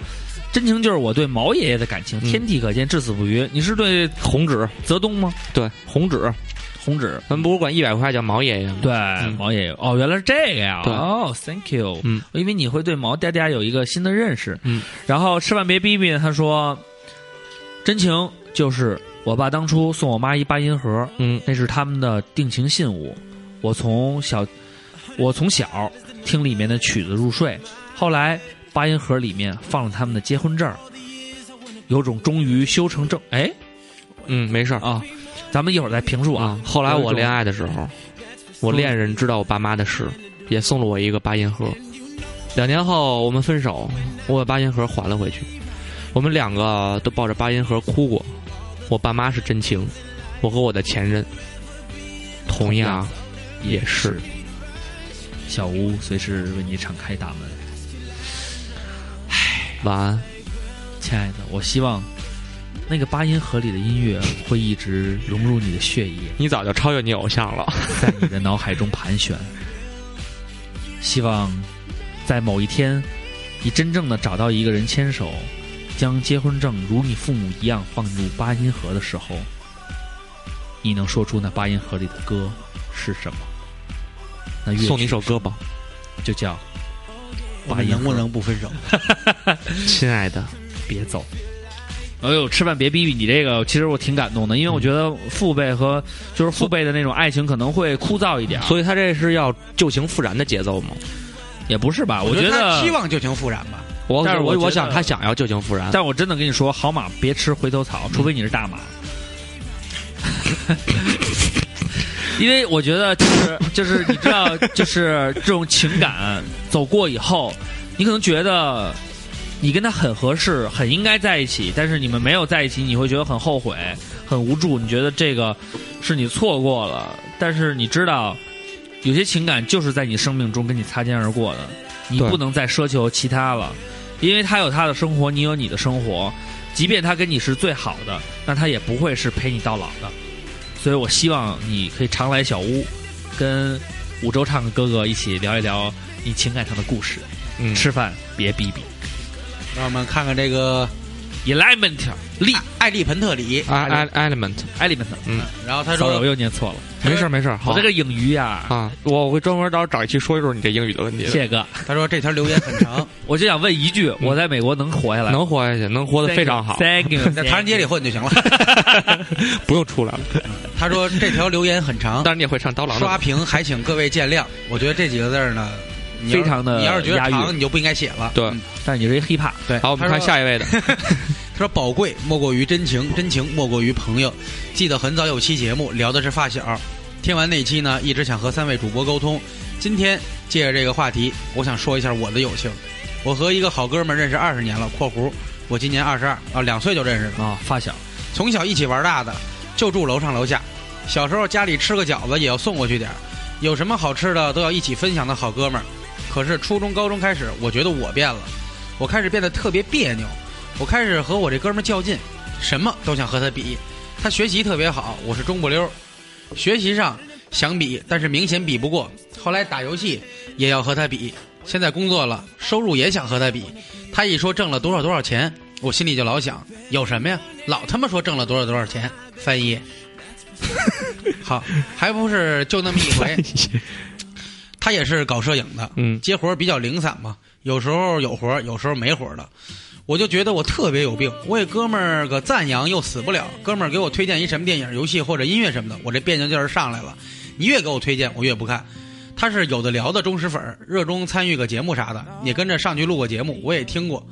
真情就是我对毛爷爷的感情，嗯天地可见，至死不渝。你是对红纸，泽东吗？对，红纸，红纸。咱们不是管一百块叫毛爷爷吗？对，毛爷爷哦，原来是这个呀！对哦，Thank you。嗯，我以为你会对毛嗲嗲有一个新的认识。嗯，然后吃饭别逼逼，他说，真情就是我爸当初送我妈一八音盒，嗯，那是他们的定情信物。我从小，我从小听里面的曲子入睡，后来八音盒里面放了他们的结婚证，有种终于修成正哎嗯，没事儿啊，咱们一会儿再评述啊啊。。后来我恋爱的时候，我嗯恋人知道我爸妈的事，也送了我一个八音盒。两年后我们分手，我把八音盒还了回去。我们两个都抱着八音盒哭过。我爸妈是真情，我和我的前任同样也是。小屋随时为你敞开大门。唉晚安。亲爱的，我希望那个八音盒里的音乐会一直融入你的血液，你早就超越你偶像了。<laughs> 在你的脑海中盘旋。希望在某一天，你真正的找到一个人牵手，将结婚证如你父母一样放入八音盒的时候，你能说出那八音盒里的歌是什么？那乐送你一首歌吧，就叫我们能不能不分手？<laughs> 亲爱的。别走。哎呦，吃饭别逼逼！你这个其实我挺感动的，因为我觉得父辈和就是父辈的那种爱情可能会枯燥一点，所以他这是要旧情复燃的节奏吗？也不是吧？我觉得他期望旧情复燃吧。我但是我我我想他想要旧情复燃。但我真的跟你说，好马别吃回头草，除非你是大马。<laughs> 因为我觉得就是就是你知道，就是这种情感走过以后，你可能觉得你跟他很合适，很应该在一起，但是你们没有在一起，你会觉得很后悔、很无助。你觉得这个是你错过了，但是你知道，有些情感就是在你生命中跟你擦肩而过的，你不能再奢求其他了，因为他有他的生活，你有你的生活。即便他跟你是最好的，那他也不会是陪你到老的。所以我希望你可以常来小屋，跟五洲唱的哥哥一起聊一聊你情感上的故事。嗯，吃饭别逼逼让我们看看这个，element 力艾利彭特里，啊 element，element。嗯，然后他 sorry，我又念错了。没事儿没事儿，好我这个英语呀，啊，我会专门找找一期说一说你这英语的问题谢，谢哥，他说这条留言很长，<laughs> 我就想问一句：我在美国能活下来吗？能活下去，能活得非常好，Thank you，在唐人街里混就行了。<laughs> 不用出来了。<laughs> 他说这条留言很长当，然你也会唱刀郎的刷屏还请各位见谅。我觉得这几个字儿呢，非常的你要是觉得长，你就不应该写了。对嗯但是你是一 hiphop，对。好，我们看下一位的，<laughs> 他说：“宝贵莫过于真情，真情莫过于朋友。记得很早有期节目聊的是发小，听完那期呢，一直想和三位主播沟通。今天借着这个话题，我想说一下我的友情。我和一个好哥们儿认识二十年了（括弧我今年二十二啊，两岁就认识了，啊，发小，从小一起玩大的，就住楼上楼下。小时候家里吃个饺子也要送过去点儿，有什么好吃的都要一起分享的好哥们儿。可是初中、高中开始，我觉得我变了，我开始变得特别别扭，我开始和我这哥们较劲，什么都想和他比。他学习特别好，我是中不溜，学习上想比，但是明显比不过。后来打游戏也要和他比，现在工作了，收入也想和他比。他一说挣了多少多少钱，我心里就老想，有什么呀？老他妈说挣了多少多少钱，翻译。好，还不是就那么一回。他也是搞摄影的，嗯接活儿比较零散嘛，有时候有活儿，有时候没活儿的。我就觉得我特别有病，我给哥们儿个赞扬又死不了，哥们儿给我推荐一什么电影、游戏或者音乐什么的，我这别扭劲儿上来了。你越给我推荐，我越不看。他是有的聊的忠实粉儿，热衷参与个节目啥的，也跟着上去录过节目，我也听过。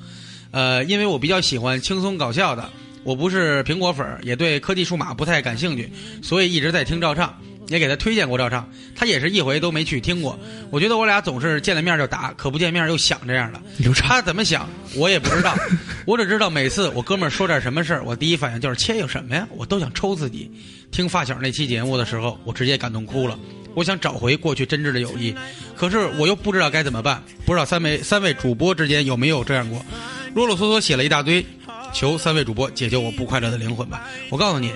呃，因为我比较喜欢轻松搞笑的，我不是苹果粉儿，也对科技数码不太感兴趣，所以一直在听赵畅，也给他推荐过赵畅，他也是一回都没去听过。我觉得我俩总是见了面就打，可不见面又想这样的。他怎么想我也不知道，<laughs> 我只知道每次我哥们儿说点什么事儿，我第一反应就是切有什么呀，我都想抽自己。听发小那期节目的时候，我直接感动哭了。我想找回过去真挚的友谊，可是我又不知道该怎么办。不知道三位三位主播之间有没有这样过？啰啰嗦嗦写了一大堆，求三位主播解救我不快乐的灵魂吧。我告诉你，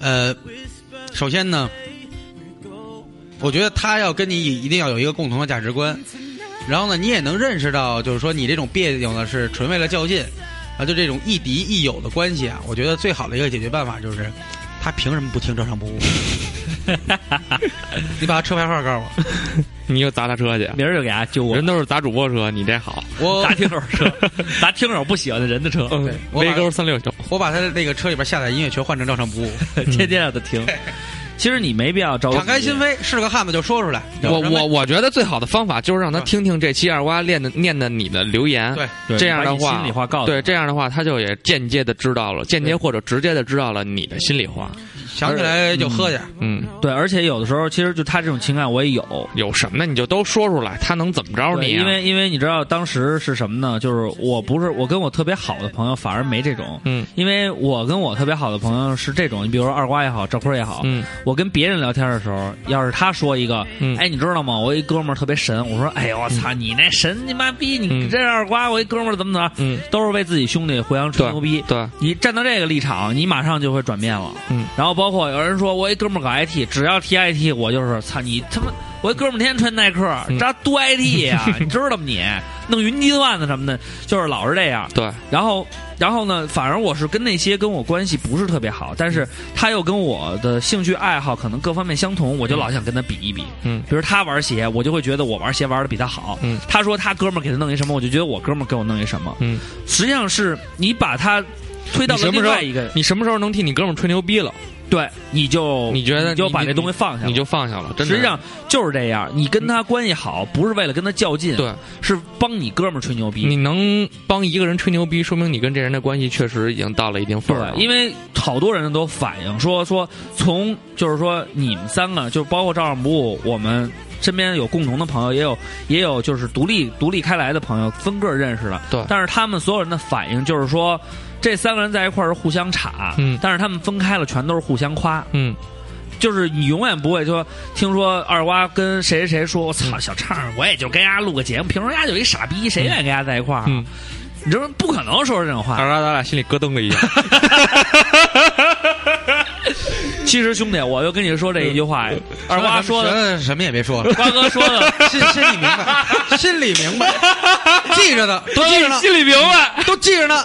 呃，首先呢，我觉得他要跟你一定要有一个共同的价值观，然后呢，你也能认识到，就是说你这种别扭呢是纯为了较劲，啊，就这种亦敌亦友的关系啊，我觉得最好的一个解决办法就是，他凭什么不听照常不误？<laughs> 你把他车牌号告诉我。你就砸他车去，明儿就给大家揪我人，都是砸主播车，你这好。<laughs> 我砸听友车，<laughs> 砸听友不喜欢的人的车，嗯我把，V 勾三六九，我把他的那个车里边下载音乐全换成照常不误。天天让他听。其实你没必要着急，敞开心扉，是个汉子就说出来。我我我觉得最好的方法就是让他听听这期二瓜念的念的你的留言，这样的话，心里话告诉对这样的话，他就也间接的知道了，间接或者直接的知道了你的心里话。想起来就喝点儿。嗯，对，而且有的时候，其实就他这种情感我也有。有什么呢？你就都说出来，他能怎么着你啊？因为因为你知道当时是什么呢？就是我不是我跟我特别好的朋友反而没这种，嗯因为我跟我特别好的朋友是这种，你比如说二瓜也好，赵坤也好，嗯我跟别人聊天的时候，要是他说一个，嗯哎，你知道吗？我一哥们儿特别神，我说，哎呦我操，你那神你妈逼，你嗯这二瓜，我一哥们儿怎么怎么，嗯，都是为自己兄弟互相吹牛逼。对，你站到这个立场，你马上就会转变了。嗯，然后包括有人说我一哥们儿搞 IT，只要提 IT，我就是操你他妈，我一哥们儿天天穿耐克，嗯这多 IT 呀、<laughs> 你知道吗你？弄云计算的什么的，就是老是这样。对，然后，然后呢，反而我是跟那些跟我关系不是特别好，但是他又跟我的兴趣爱好可能各方面相同，我就老想跟他比一比。嗯比如他玩鞋，我就会觉得我玩鞋玩的比他好。嗯他说他哥们儿给他弄一什么，我就觉得我哥们儿给我弄一什么。嗯，实际上是你把他推到了另外一个，你什么时候能替你哥们儿吹牛逼了？对，你就你觉得你就把这东西放下了，你就放下了，真的。实际上就是这样。你跟他关系好，不是为了跟他较劲，对，是帮你哥们儿吹牛逼。你能帮一个人吹牛逼，说明你跟这人的关系确实已经到了一定份儿了。对，因为好多人都反映说说从就是说你们三个，就包括照上不误，我们身边有共同的朋友，也有也有就是独立独立开来的朋友，分个认识的。对但是他们所有人的反应就是说，这三个人在一块儿是互相插，嗯但是他们分开了，全都是互相夸。嗯，就是你永远不会说，听说二瓜跟谁谁谁说，我操，小畅，我也就跟人家录个节目，凭什么人家就一傻逼，谁愿意跟人家在一块儿啊？嗯你知道不可能说出这种话。二瓜咱俩心里咯噔了一下。<laughs> 其实兄弟，我就跟你说这一句话，<laughs> 二瓜说的，什么也别说了，<laughs> 瓜哥说的，<laughs> 心心里明白，心里明白，记着呢，都记着呢，心里明白。都记着呢。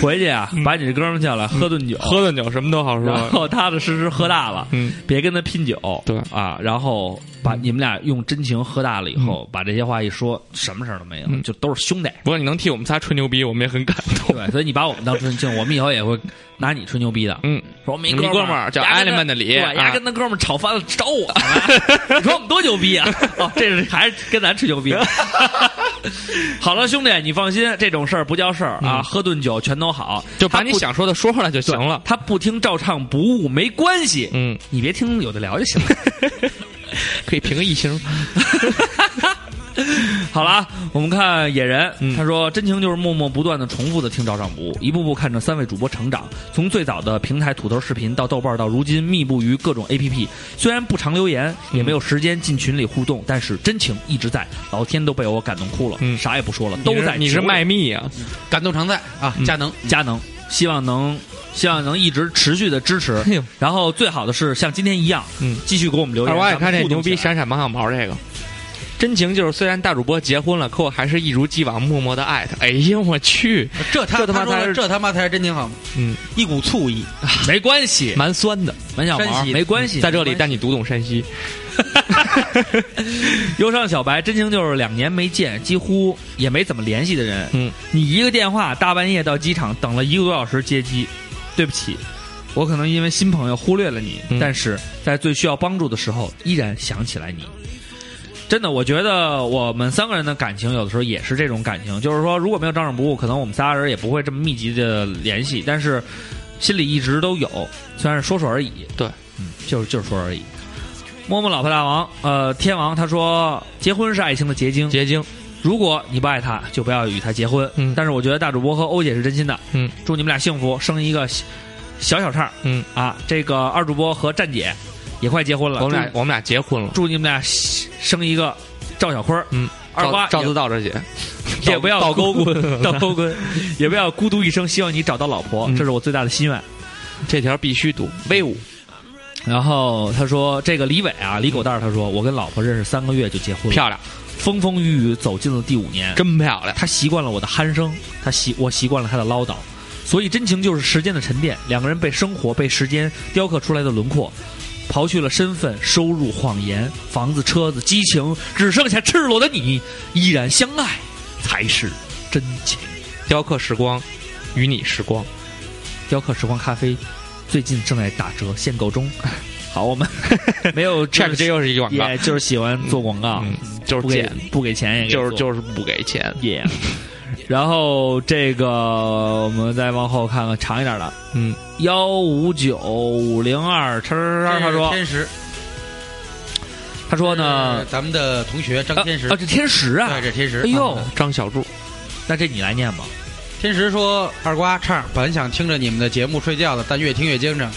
回去啊，把你这哥们儿叫来喝顿酒，喝顿酒什么都好说然。后踏踏实实喝大了，嗯，别跟他拼酒，对啊，然后把你们俩用真情喝大了以后，把这些话一说，什么事儿都没有，嗯就都是兄弟。不过你能替我们仨吹牛逼，我们也很感动。对，所以你把我们当纯情，我们以后也会拿你吹牛逼的。嗯，说我们一你哥哥们儿叫艾利曼的李对，啊丫跟他哥们儿吵翻了找我呢，<laughs> 你说我们多牛逼啊！哦，这是还是跟咱吹牛逼。<laughs> <laughs> 好了，兄弟，你放心，这种事儿不叫事儿啊，嗯喝顿酒全都好，就把你想说的说出来就行了。他不听照唱不误没关系，嗯，你别听有的聊就行了。<laughs> 可以评个一星。<laughs> <laughs> 好了啊，我们看野人，嗯他说真情就是默默不断的重复的听照唱不误，一步步看着三位主播成长，从最早的平台土豆视频到豆瓣，到如今密布于各种 APP。虽然不常留言，也没有时间进群里互动，但是真情一直在，老天都被我感动哭了，嗯啥也不说了，都在你是卖蜜啊？感动常在啊，佳能。佳能，希望能希望能一直持续的支持然后最好的是像今天一样，嗯继续给我们留言。二娃也看这牛逼闪闪马小毛这个。真情就是，虽然大主播结婚了，可我还是一如既往默默的爱他。哎呀，我去，这他妈才是这他妈才是真情好吗？嗯，一股醋意。<laughs> 没关系，蛮酸的。蛮小毛没关系，在这里带你读懂山西。<laughs> 忧伤小白，真情就是两年没见，几乎也没怎么联系的人。嗯，你一个电话，大半夜到机场等了一个多小时接机，对不起，我可能因为新朋友忽略了你，嗯但是在最需要帮助的时候，依然想起来你。真的，我觉得我们三个人的感情有的时候也是这种感情，就是说，如果没有照上不误，可能我们仨人也不会这么密集的联系，但是心里一直都有，虽然是说说而已。对，嗯，就是就是说而已。摸摸老婆大王，呃，天王他说，结婚是爱情的结晶，结晶，如果你不爱他，就不要与他结婚。嗯但是我觉得大主播和欧姐是真心的。嗯，祝你们俩幸福，生一个小小小畅。嗯啊，这个二主播和战姐也快结婚了，我们俩我们俩结婚了。祝你们俩生一个赵小坤儿。嗯，二瓜赵子道这姐，<laughs> 也不要倒钩孤棍倒钩棍，也不要孤独一生。希望你找到老婆，嗯这是我最大的心愿。这条必须读。威武，然后他说：“这个李伟啊，李狗蛋儿，他说我跟老婆认识三个月就结婚了，漂亮，风风雨雨走进了第五年，真漂亮。他习惯了我的鼾声，他习我习惯了他的唠叨，所以真情就是时间的沉淀，两个人被生活、被时间雕刻出来的轮廓，刨去了身份、收入、谎言、房子、车子、激情，只剩下赤裸的你，依然相爱，才是真情。雕刻时光，与你时光。雕刻时光咖啡最近正在打折，限购中。好，我们 <laughs> 没有 check，这又是一个广告，也 <laughs> 就是喜欢做广告，嗯，就是不给，不给钱就是就是不给钱。耶。然后这个我们再往后看看长一点的，嗯，幺五九五零二叉叉叉，他说天时，他说呢呃，咱们的同学张天时啊，，这天石啊对，，这天时。哎呦啊，张小柱，那这你来念吧。天时说：“二瓜唱，本想听着你们的节目睡觉的，但越听越精神。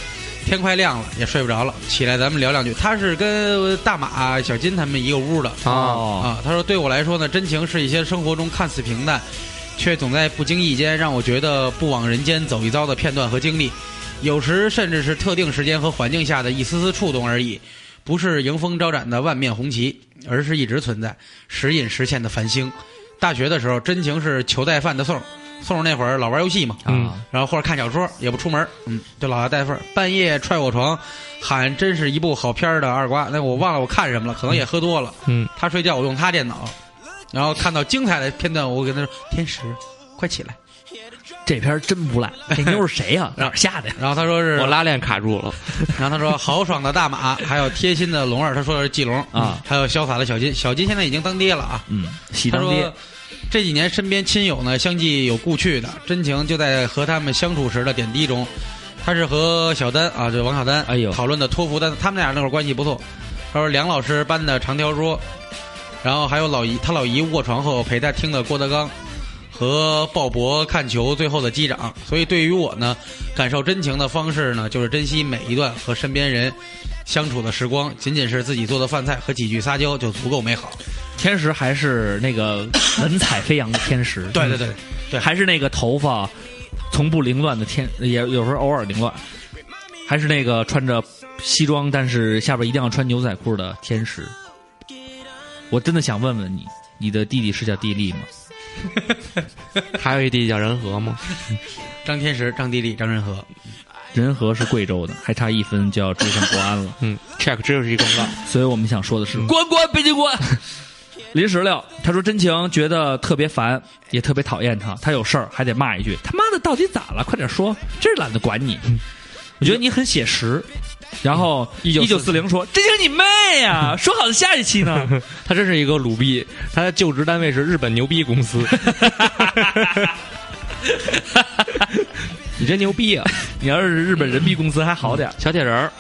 天快亮了，也睡不着了，起来咱们聊两句。”他是跟大马、小金他们一个屋的哦，啊。他说：“对我来说呢，真情是一些生活中看似平淡，却总在不经意间让我觉得不往人间走一遭的片段和经历。有时甚至是特定时间和环境下的一丝丝触动而已，不是迎风招展的万面红旗，而是一直存在、时隐时现的繁星。大学的时候，真情是求带饭的送，宋那会儿老玩游戏嘛，嗯啊，然后或者看小说，也不出门，嗯，就老要带份儿。半夜踹我床，喊真是一部好片儿的二瓜，那我忘了我看什么了，可能也喝多了。嗯，他睡觉，我用他电脑，然后看到精彩的片段，我跟他说：“天使，快起来。这片真不赖。这妞是谁 <laughs> 呀？哪儿下的呀？”然后他说是我，拉链卡住了。<laughs> 然后他说豪爽的大马，<laughs> 还有贴心的龙儿，他说的是季龙啊，还有潇洒的小金，小金现在已经当爹了啊。嗯，喜当爹。这几年身边亲友呢，相继有故去的，真情就在和他们相处时的点滴中。他是和小丹啊，这王小丹，哎呦讨论的托福，但他们俩那会儿关系不错。他说梁老师搬的长条桌，然后还有老姨，他老姨卧床后陪他听的郭德纲和鲍勃看球最后的击掌。所以对于我呢，感受真情的方式呢，就是珍惜每一段和身边人相处的时光，仅仅是自己做的饭菜和几句撒娇就足够美好。天使还是那个文采飞扬的天使，对对对，对还是那个头发从不凌乱的天，也有时候偶尔凌乱，还是那个穿着西装但是下边一定要穿牛仔裤的天使。我真的想问问你，你的弟弟是叫地利吗？<laughs> 还有一弟弟叫仁和吗？<laughs> 张天石、张地利、张仁和。仁和是贵州的，还差一分就要追上国安了。嗯，check，这就是一广告。所以我们想说的是，关关北京关。<laughs> 林石榴他说真情觉得特别烦，也特别讨厌他。他有事儿还得骂一句：“他妈的，到底咋了？快点说！”真是懒得管你。我觉得你很写实。然后一九四零说：“真情你妹呀！<laughs> 说好的下一期呢？他真是一个鲁逼，他的就职单位是日本牛逼公司。<laughs> 你真牛逼啊！<laughs> 你要是日本人逼公司还好点儿。小铁人儿，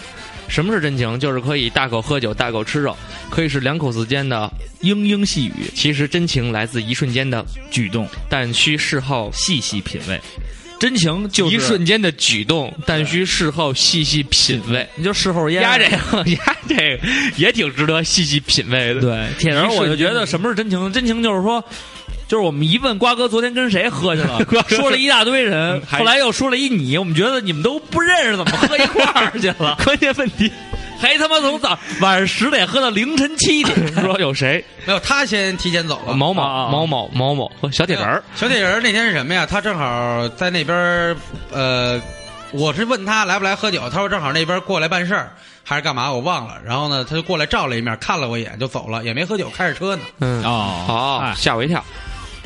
什么是真情？就是可以大口喝酒，大口吃肉，可以是两口子间的嘤嘤细语，其实真情来自一瞬间的举动但需事后细细品味。真情就是一瞬间的举动，但需事后细细品味。你就事后烟压这个，压这个也挺值得细细品味的。对，铁人，我就觉得什么是真情？真情就是说，就是我们一问瓜哥昨天跟谁喝去了，<laughs> 说了一大堆人，后来又说了一你，我们觉得你们都不认识，怎么喝一块儿去了？<laughs> 关键问题还他妈从早晚上十点喝到凌晨七点，<laughs> 说有谁？没有，他先提前走了。某啊某某某某某和小铁人儿，小铁人儿那天是什么呀？他正好在那边，呃，我是问他来不来喝酒，他说正好那边过来办事儿，还是干嘛我忘了。然后呢，他就过来照了一面，看了我一眼就走了，也没喝酒，开着车呢。嗯，哦好哎，吓我一跳，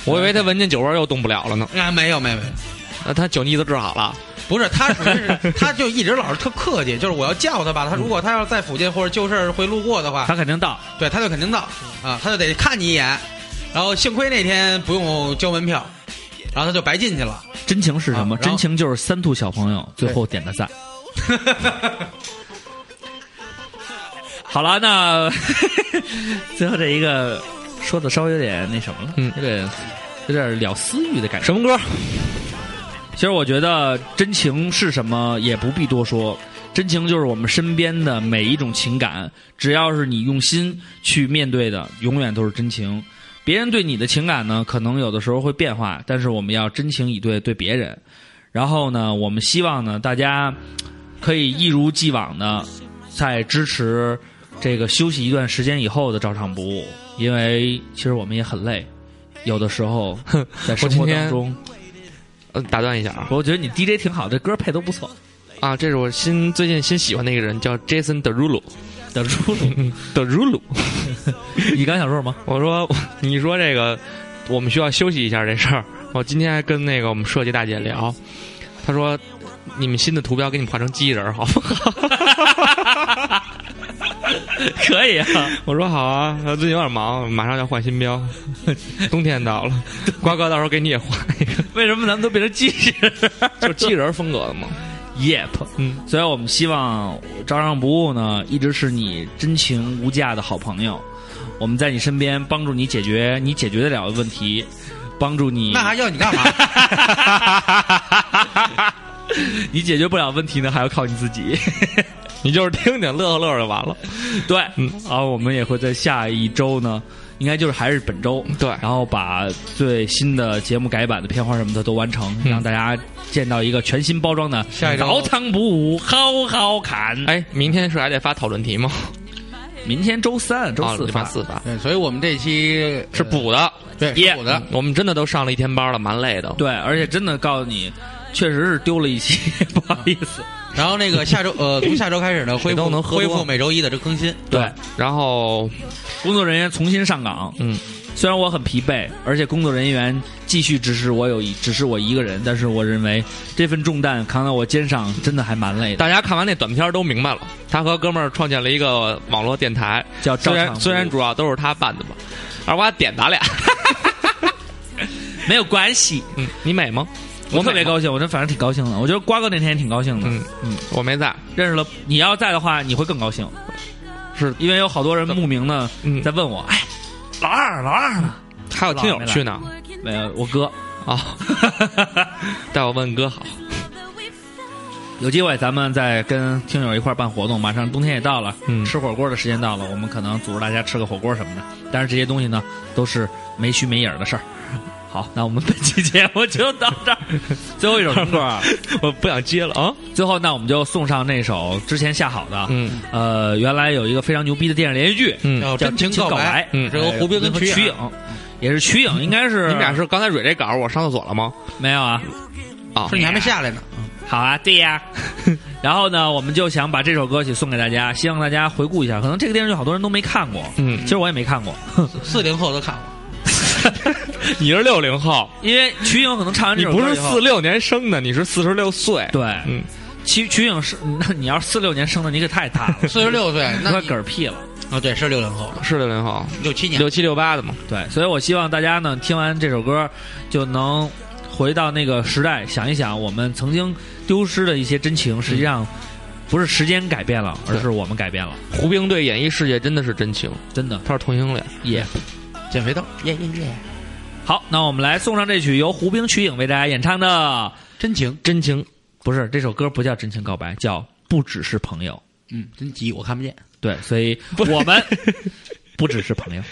我以为他闻见酒味儿又动不了了呢。啊，没有没有没有，那他酒腻子治好了，不是他属于是，他就一直老是特客气，就是我要叫他吧，他如果他要在附近或者就事儿会路过的话，他肯定到。对，他就肯定到啊，他就得看你一眼。然后幸亏那天不用交门票，然后他就白进去了。真情是什么？啊真情就是三兔小朋友最后点的赞。<laughs> 好了，那 <laughs> 最后这一个说的稍微有点那什么了，嗯有点有点了私欲的感觉。什么歌？其实我觉得真情是什么也不必多说，真情就是我们身边的每一种情感，只要是你用心去面对的，永远都是真情。别人对你的情感呢，可能有的时候会变化，但是我们要真情以对对别人。然后呢，我们希望呢，大家可以一如既往的在支持这个休息一段时间以后的照常不误，因为其实我们也很累，有的时候在生活当中。呃，打断一下啊我觉得你 DJ 挺好，这歌配都不错。啊，这是我新最近新喜欢的一个人，叫 Jason Derulo 的出路，Derulo。<laughs> <laughs> 你刚想说什么？我说，你说这个，我们需要休息一下这事儿。我今天还跟那个我们设计大姐聊，她说，你们新的图标给你们画成机器人儿好不好？<laughs> 可以啊，我说好啊，最近有点忙，马上要换新标，冬天到了，瓜哥到时候给你也画一个，为什么咱们都变成机器人就机器人风格的嘛。？Yep，嗯，所以我们希望照常不误呢，一直是你真情无价的好朋友。我们在你身边，帮助你解决你解决得了的问题，帮助你。那还要你干嘛？<laughs> 你解决不了问题呢，还要靠你自己。你就是听听乐呵乐呵就完了。对，嗯，然后我们也会在下一周呢，应该就是还是本周，对然后把最新的节目改版的片花什么的都完成，嗯让大家见到一个全新包装的下一周照常不误，好好看。哎，明天是还得发讨论题吗？明天周三、周啊四发。礼拜四发，对，所以我们这期是补的。对耶是补的。我们真的都上了一天班了，蛮累的。对，而且真的告诉你，确实是丢了一期，<laughs> 不好意思。然后那个下周呃，从下周开始呢，<laughs> 恢都复能喝恢复每周一的这更新。对，然后，工作人员重新上岗。嗯，虽然我很疲惫，而且工作人员继续只是我有一只是我一个人，但是我认为这份重担扛在我肩上真的还蛮累的。大家看完那短片都明白了，他和哥们儿创建了一个网络电台，叫虽照常不误然虽然主要都是他办的吧，而我点咱俩。<laughs> 没有关系，嗯，你美吗？我特别。高兴，我真反正挺高兴的。我觉得瓜哥那天也挺高兴的，嗯嗯，我没在，认识了你要在的话，你会更高兴，是因为有好多人慕名的，嗯在问我，哎，老二老二呢？还有听友去呢没有，我哥。啊。带我问哥好，有机会咱们再跟听友一块儿办活动，马上冬天也到了，嗯吃火锅的时间到了，我们可能组织大家吃个火锅什么的。但是这些东西呢，都是没虚没影儿的事儿。好，那我们本期节目就到这儿。<laughs> 最后一首什么歌啊？我不想接了啊。最后，那我们就送上那首之前下好的，嗯。呃，原来有一个非常牛逼的电视连续剧，嗯，叫《叫真真情告告白白》，嗯。这个胡兵跟曲颖，也是曲颖，应该是你们俩是刚才蕊这稿，我上厕所了吗？没有啊？啊说，你还没下来呢。好啊，对呀。然后呢，我们就想把这首歌曲送给大家，希望大家回顾一下。可能这个电视剧好多人都没看过，嗯。其实我也没看过，四零后都看过。<laughs> 你是六零后，因为瞿颖可能唱完这你不是首歌以后四六年生的，你是四十六岁。对，嗯，瞿瞿颖是，<laughs> 那你要是四六年生的，你可太大了，<laughs> 四十六岁，那快你嗝屁了。哦，对，是六零后，是六零后，六七年。六七六八的嘛。对，所以我希望大家呢，听完这首歌就能回到那个时代，想一想我们曾经丢失的一些真情，实际上不是时间改变了，而是我们改变了，胡兵对演艺世界真的是真情，真的他是同性恋。耶。减肥豆，耶耶耶！好，那我们来送上这曲由胡兵、瞿颖为大家演唱的，真情，真情，不是这首歌不叫真情告白，叫不只是朋友。嗯，真急，我看不见。对，所以我们 <laughs> 不只是朋友。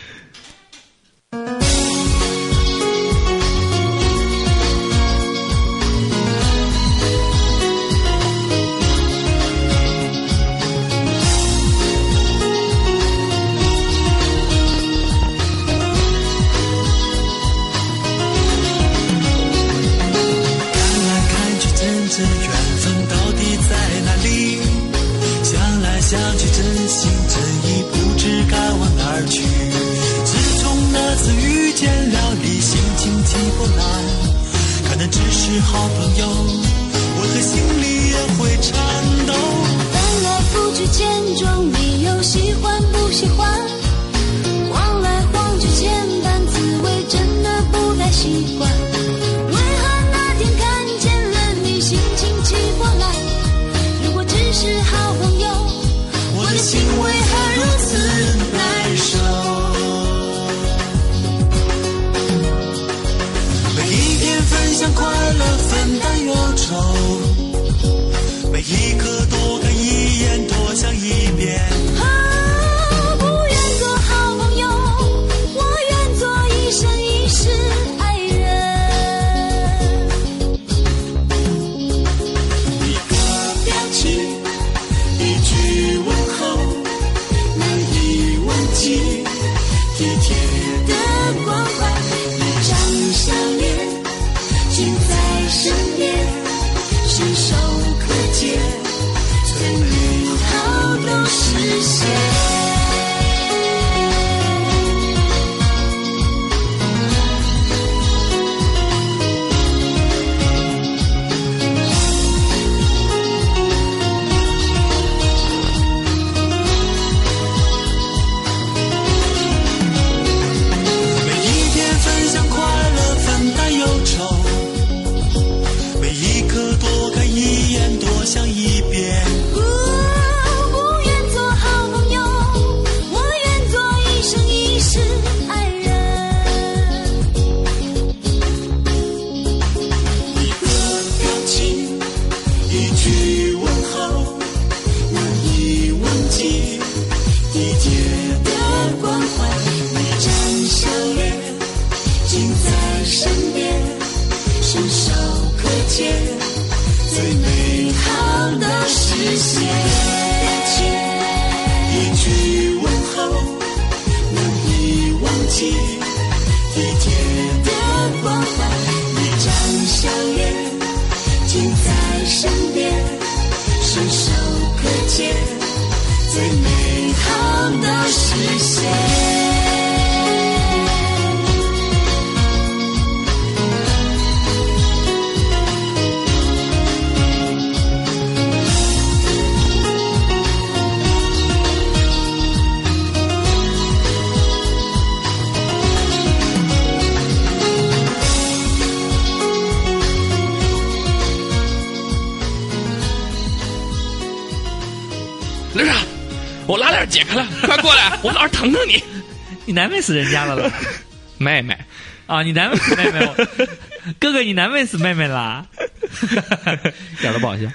难为死人家了了，<laughs> 妹妹。啊，你难为死妹妹，<laughs> 哥哥你难为死妹妹啦，<laughs> 讲的不好笑。